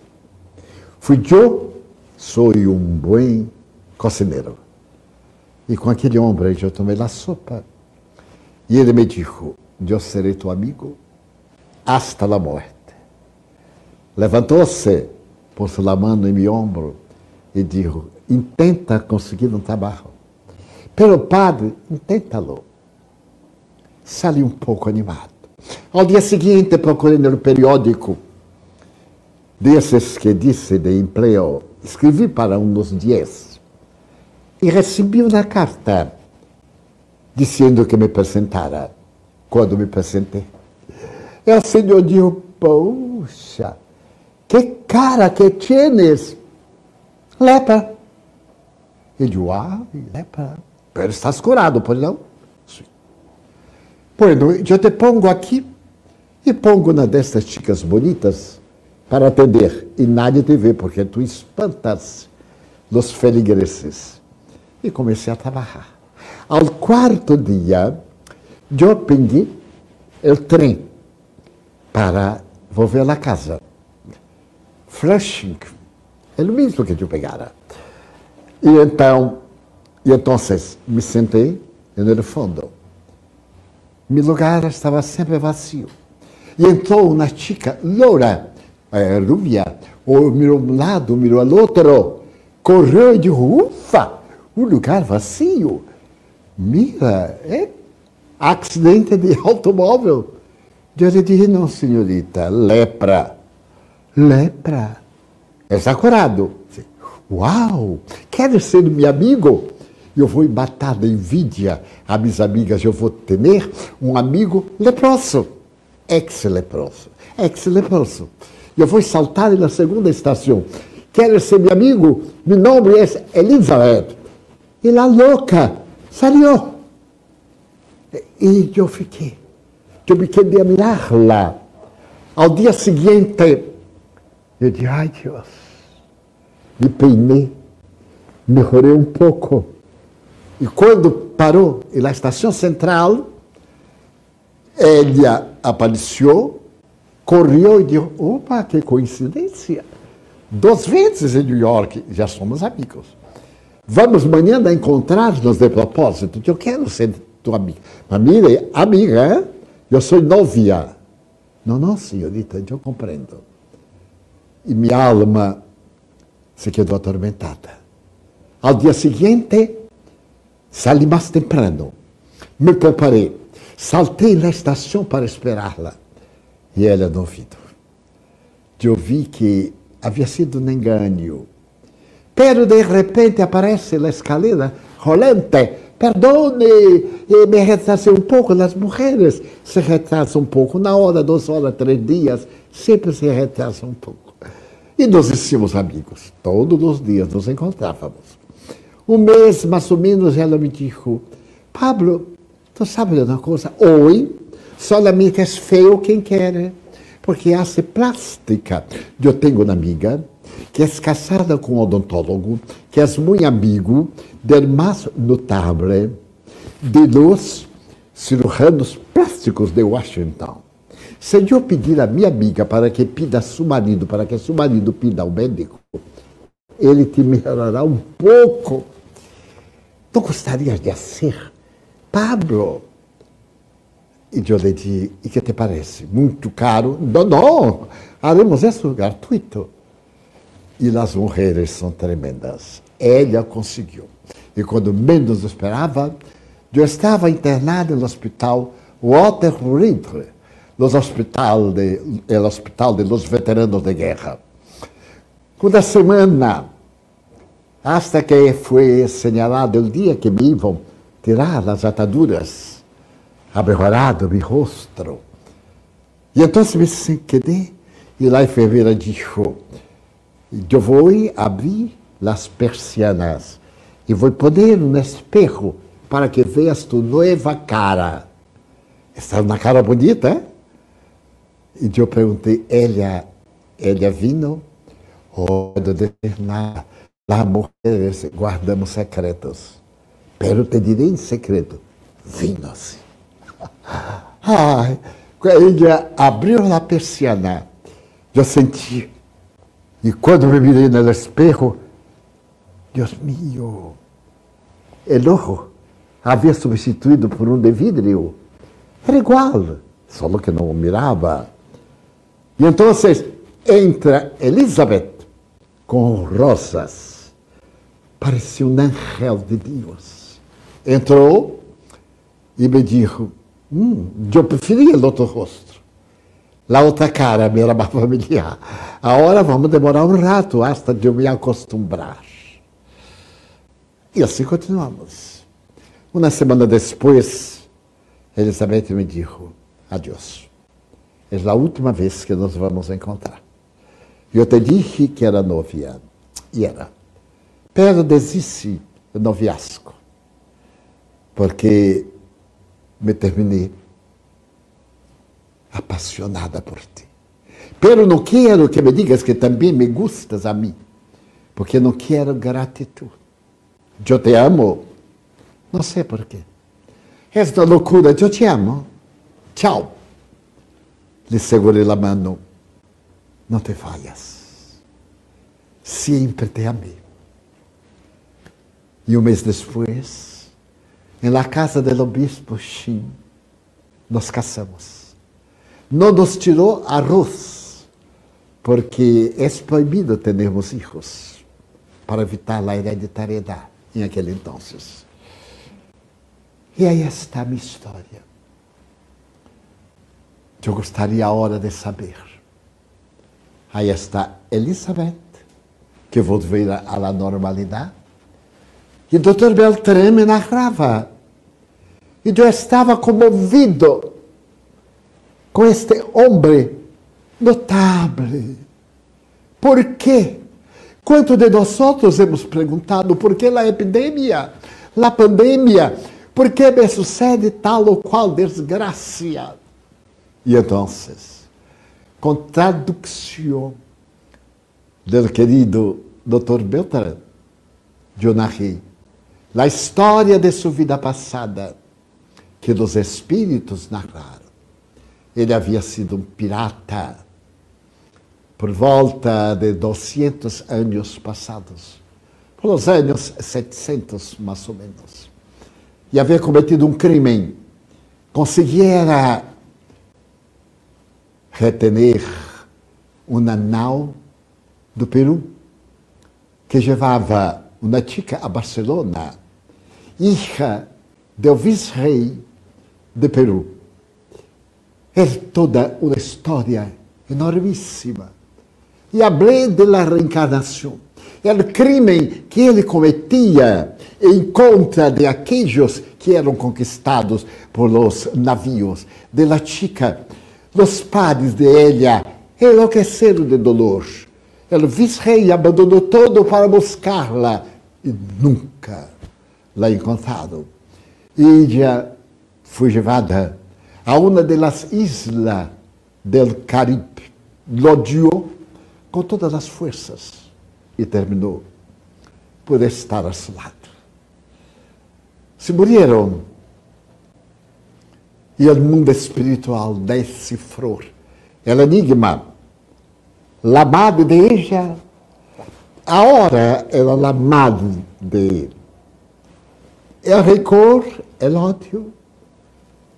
Fui eu, sou um bom cozinheiro. E com aquele homem eu tomei a sopa. E ele me disse: Eu serei tu amigo hasta a morte. Levantou-se, pôs a mão em meu ombro e disse: Intenta conseguir um trabalho. Pero, padre, inténtalo sali um pouco animado. Ao dia seguinte, procurei no periódico desses que disse de emprego, escrevi para um dos dias e recebi uma carta dizendo que me apresentara. Quando me apresentei, e o Senhor disse: Poxa, que cara que tienes! Lepra. Eu disse: Ah, lepra. Pero estás curado, pois não? Bueno, eu te pongo aqui e pongo uma destas chicas bonitas para atender. E nadie te vê, porque tu espantas os feligreses. E comecei a trabalhar. Ao quarto dia, eu peguei o trem para voltar à casa. Flushing, é o mesmo que eu pegara. E então, e então me sentei no fundo. Meu lugar estava sempre vazio. E entrou uma chica loura, eh, rubia, ou mirou um lado, mirou ao outro, correu e disse, ufa, um lugar vazio. Mira, é acidente de [laughs] automóvel. Eu lhe disse, não, senhorita, lepra. Lepra. Está curado. Uau, quer ser meu amigo? eu vou matar da envidia a minhas amigas, eu vou ter um amigo leproso, ex-leproso, ex-leproso. Eu vou saltar na segunda estação. Quer ser meu amigo? Meu nome é Elizabeth. E louca saiu. E eu fiquei. Eu me queria mirar lá. Ao dia seguinte, eu disse, ai Deus, me peinei, melhorei um pouco. E quando parou na estação central, ela apareceu, correu e disse: Opa, que coincidência! duas vezes em New York, já somos amigos. Vamos amanhã encontrar-nos de propósito. Eu quero ser tua amiga. Mas mire, amiga, eu sou novia. Não, não, senhorita, eu compreendo. E minha alma se quedou atormentada. Ao dia seguinte, saí mais temprano. Me preparei. Saltei na estação para esperá-la. E ela não viu. Eu vi que havia sido um engano. Pero de repente aparece na escalera rolante. Perdone, me retrasei um pouco. As mulheres se retrasam um pouco. Na hora, duas horas, três dias, sempre se retrasam um pouco. E nós hicimos amigos. Todos os dias nos encontrávamos. Um mês, mais ou menos, ela me disse: Pablo, tu sabe de uma coisa? Hoje, solamente é feio quem quer, porque hace plástica. Eu tenho uma amiga que é casada com um odontólogo, que é muito amigo do mais notável de los cirujanos plásticos de Washington. Se eu pedir a minha amiga para que pida a seu marido, para que seu marido pida ao médico, ele te melhorará um pouco. Tu gostarias de ser Pablo? E eu lhe disse, e que te parece? Muito caro? Não, não, haremos isso gratuito. E as mulheres são tremendas. Ela conseguiu. E quando menos esperava, eu estava internado no hospital Walter Reed, no hospital de, no hospital de los veteranos de guerra. Uma semana, hasta que foi señalado o dia que me iam tirar as ataduras, ha mejorado meu rosto. E então me quedé e a enfermeira disse, eu vou abrir as persianas e vou poner um espejo para que veas tu nova cara. Está uma cara bonita, hein? E eu perguntei, ela, ela vino? Oh, determinada. Lá, mulheres, guardamos secretos. Pero te direi em secreto, vino-se. Ai, [laughs] ela abriu a persiana, eu senti e quando me mirei no espejo, Deus mío, el ojo havia substituído por um de vidro. Era igual, só que não mirava. E então entra Elizabeth com rosas. Parecia um ángel de Deus. Entrou e me disse: hum, eu preferia o outro rosto. La outra cara me era mais familiar. Agora vamos demorar um rato hasta de eu me acostumbrar. E assim continuamos. Uma semana depois, Elizabeth me disse: Adeus. É a última vez que nos vamos encontrar. Eu te disse que era novia. E era. Pero desisti do noviasco. Porque me terminei apaixonada por ti. Pero não quero que me digas que também me gustas a mim, porque não quero gratidão. Eu te amo. Não sei por quê. Esta loucura, eu te amo. Tchau. Lhe segurei a mão. Não te falhas. Sempre te amei. E um mês depois, na casa do obispo Shin, nos casamos não nos tirou arroz, porque é proibido termos filhos para evitar a hereditariedade em aquele entonces. E aí está a minha história. Eu gostaria agora de saber. Aí está Elizabeth, que voltou à normalidade. E o doutor Beltrame me narrava. E eu estava comovido com este homem notável. Por quê? Quanto de nós hemos perguntado por que a epidemia, a pandemia, por que me sucede tal ou qual desgraça? E então, com tradução do querido Dr. Beltrán, narrei a história de sua vida passada que os espíritos narraram ele havia sido um pirata por volta de 200 anos passados, pelos anos 700 mais ou menos, e havia cometido um crime, conseguira retener uma nau do Peru que levava uma chica a Barcelona, hija do vice-rei de Peru. É toda uma história enormíssima. E falei da reencarnação. O crime que ele cometia em contra de aqueles que eram conquistados por los navios, de la chica. Os padres de ella enlouqueceram de dolor. O vice-rei abandonou todo para buscá-la e nunca la encontraram. Ella foi levada a uma das islas del Caribe, lo com todas as forças e terminou por estar a seu lado. Se morreram e o mundo espiritual decifrou o enigma. La madre de ella ahora era la madre de él. El rencor, el odio,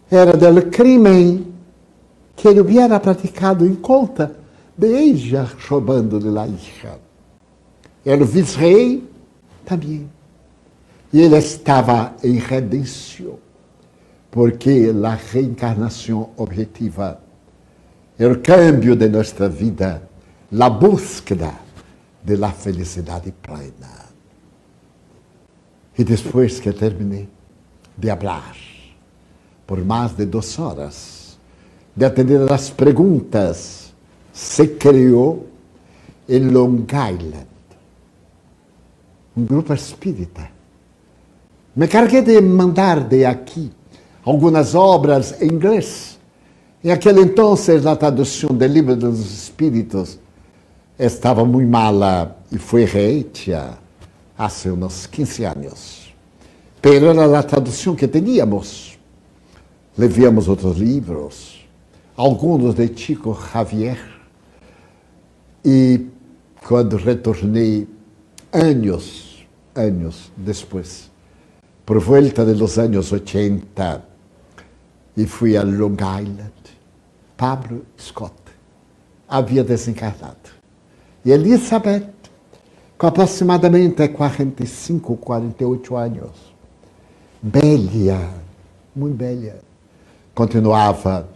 era del crime que ele hubiera praticado em conta de ella roubando-lhe la hija. El vice-rei também. E ele estava em redenção, porque a reencarnação objetiva, o cambio de nossa vida, a búsqueda de la felicidade plena. E depois que terminei de falar, por mais de duas horas, de atender às perguntas, se criou em Long Island um grupo espírita. Me carguei de mandar de aqui algumas obras em inglês. Em aquele entonces, a tradução do livro dos Espíritos estava muito mala e foi rehecha há uns 15 anos. Pero era a tradução que tínhamos. Levíamos outros livros, alguns de Chico Xavier. E quando retornei, anos, anos depois, por volta dos anos 80, e fui a Long Island, Pablo Scott havia desencarnado. E Elizabeth, com aproximadamente 45, 48 anos, bela, muito bela, continuava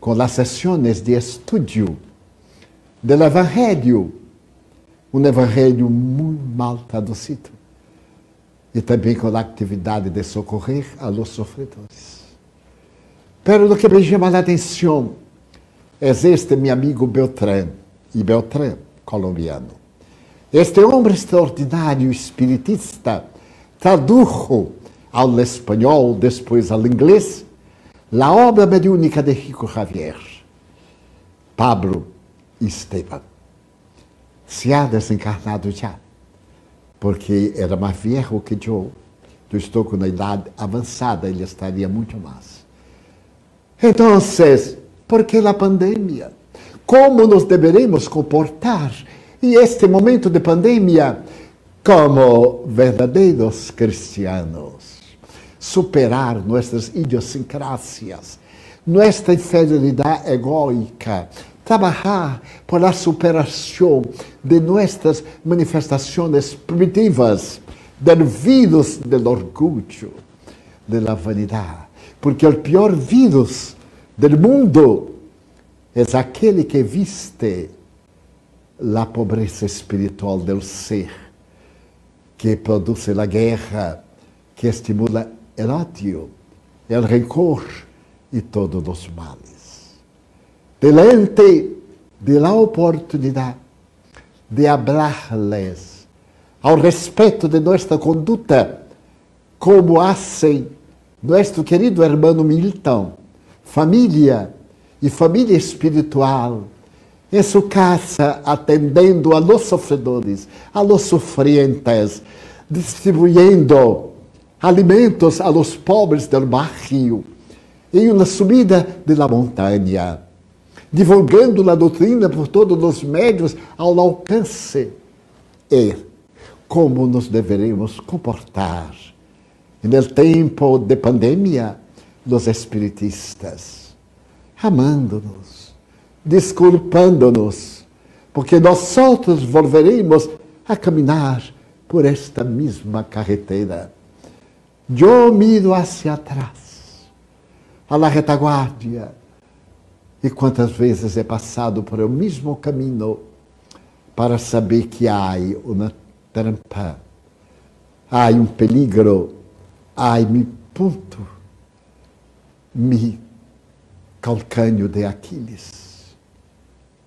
com as sessões de estudo do Evangelho, um Evangelho muito mal traduzido, e também com a atividade de socorrer a los sofredores. Pero o que me chama a atenção é este meu amigo Beltrán, e Beltrán, colombiano. Este homem extraordinário espiritista tradujo ao espanhol, depois ao inglês, a obra mediúnica de Chico Xavier, Pablo Esteban. Se ha desencarnado já, porque era mais velho que eu. Eu estou com a idade avançada, ele estaria muito mais. Então, por que a pandemia? Como nos deveremos comportar em este momento de pandemia como verdadeiros cristianos? Superar nossas idiosincrasias, nossa infidelidade egóica, trabalhar por a superação de nossas manifestações primitivas, del vírus do orgulho, da vanidade. Porque o pior vírus do mundo é aquele que viste a pobreza espiritual do ser, que produz a guerra, que estimula o ódio, o rencor e todos os males. Delante de la oportunidade de hablarles ao respeito de nossa conduta, como hacen nosso querido hermano Milton, família e família espiritual, em sua casa, atendendo a los sofredores, a los sofrientes, distribuyendo alimentos a los pobres del barrio, em uma subida de la montanha divulgando a doutrina por todos os médios ao alcance. É como nos deveremos comportar no tempo de pandemia dos espiritistas, amando-nos, desculpando-nos, porque nós outros volveremos a caminhar por esta mesma carretera. Eu miro hacia atrás, a la retaguardia, e quantas vezes é passado por o mesmo caminho para saber que há uma trampa, há um peligro, há um ponto, me calcânio de Aquiles,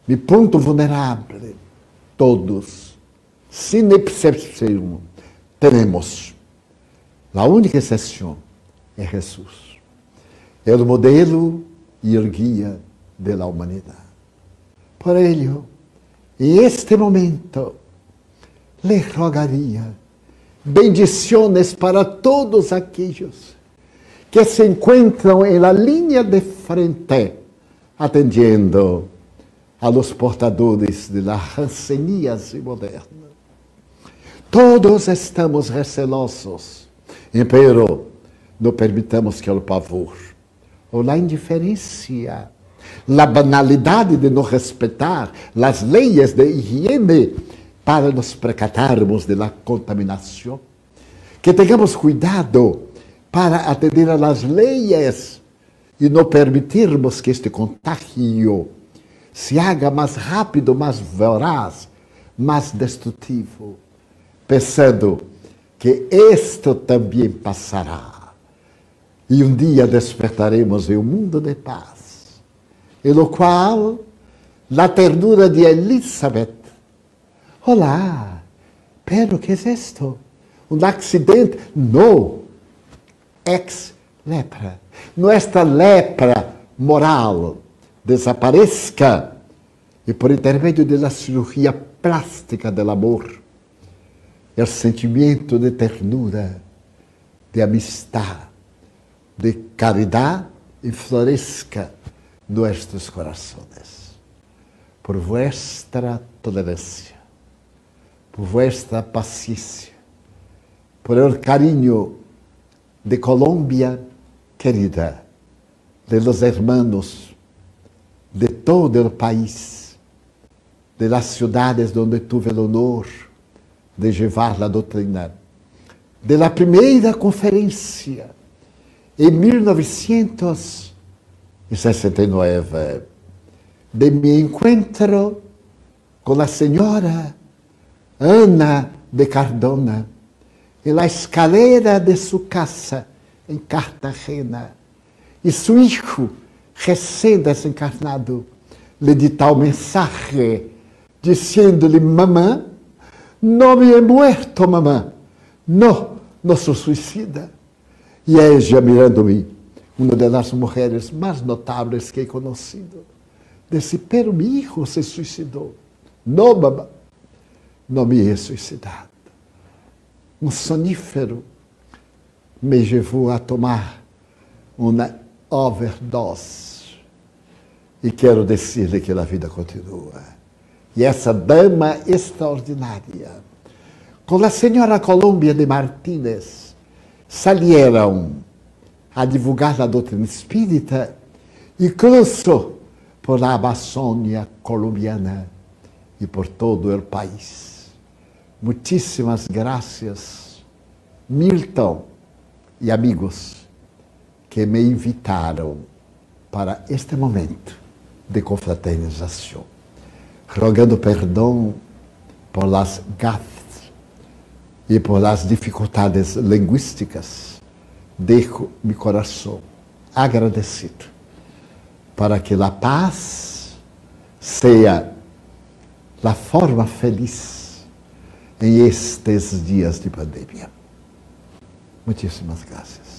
me ponto vulnerável, todos, sem exceção, temos. A única exceção é Jesus. É o modelo e o guia da humanidade. Por ello, em este momento, le rogaria bendiciones para todos aquellos que se encontram em la linha de frente, atendiendo a los portadores de la ranceníase moderna. Todos estamos recelosos, pero não permitamos que o pavor ou a indiferença la banalidade de não respeitar as leis de higiene para nos precatarmos de la contaminação. Que tenhamos cuidado para atender às leis e não permitirmos que este contágio se haga mais rápido, mais voraz, mais destrutivo, pensando que isto também passará. E um dia despertaremos em um mundo de paz e no qual a ternura de Elizabeth. Olá, pero que é isto? Um acidente? Não, ex-lepra. Nuestra lepra moral desapareça e por intermédio da cirurgia plástica do amor, o sentimento de ternura, de amistade, de caridade e floresca nuestros corazones. Por vuestra tolerancia, por vuestra paciencia, por el cariño de Colombia querida, de los hermanos, de todo el país, de las ciudades donde tuve el honor de llevar la doutrina, de la primeira conferência em 1900 e 69, de mi encuentro con la señora Ana de Cardona en la escalera de su casa en Cartagena. E su hijo, recién desencarnado, le di tal mensaje diciéndole, mamá, no me he muerto, mamá. No, no soy suicida. E ella mirando-me, uma das mulheres mais notáveis que he conhecido. Disse, pero mi hijo se suicidou. Não, mamãe, não me he suicidado. Um sonífero me levou a tomar uma overdose. E quero dizer-lhe que a vida continua. E essa dama extraordinária, com a senhora Colômbia de Martínez, salieram a divulgar a doutrina espírita e cruzou por a Amazônia colombiana e por todo o país. Muitíssimas graças, Milton e amigos que me invitaram para este momento de confraternização, rogando perdão por las gafes e por las dificuldades linguísticas deixo meu coração agradecido para que a paz seja a forma feliz em estes dias de pandemia. Muitíssimas graças.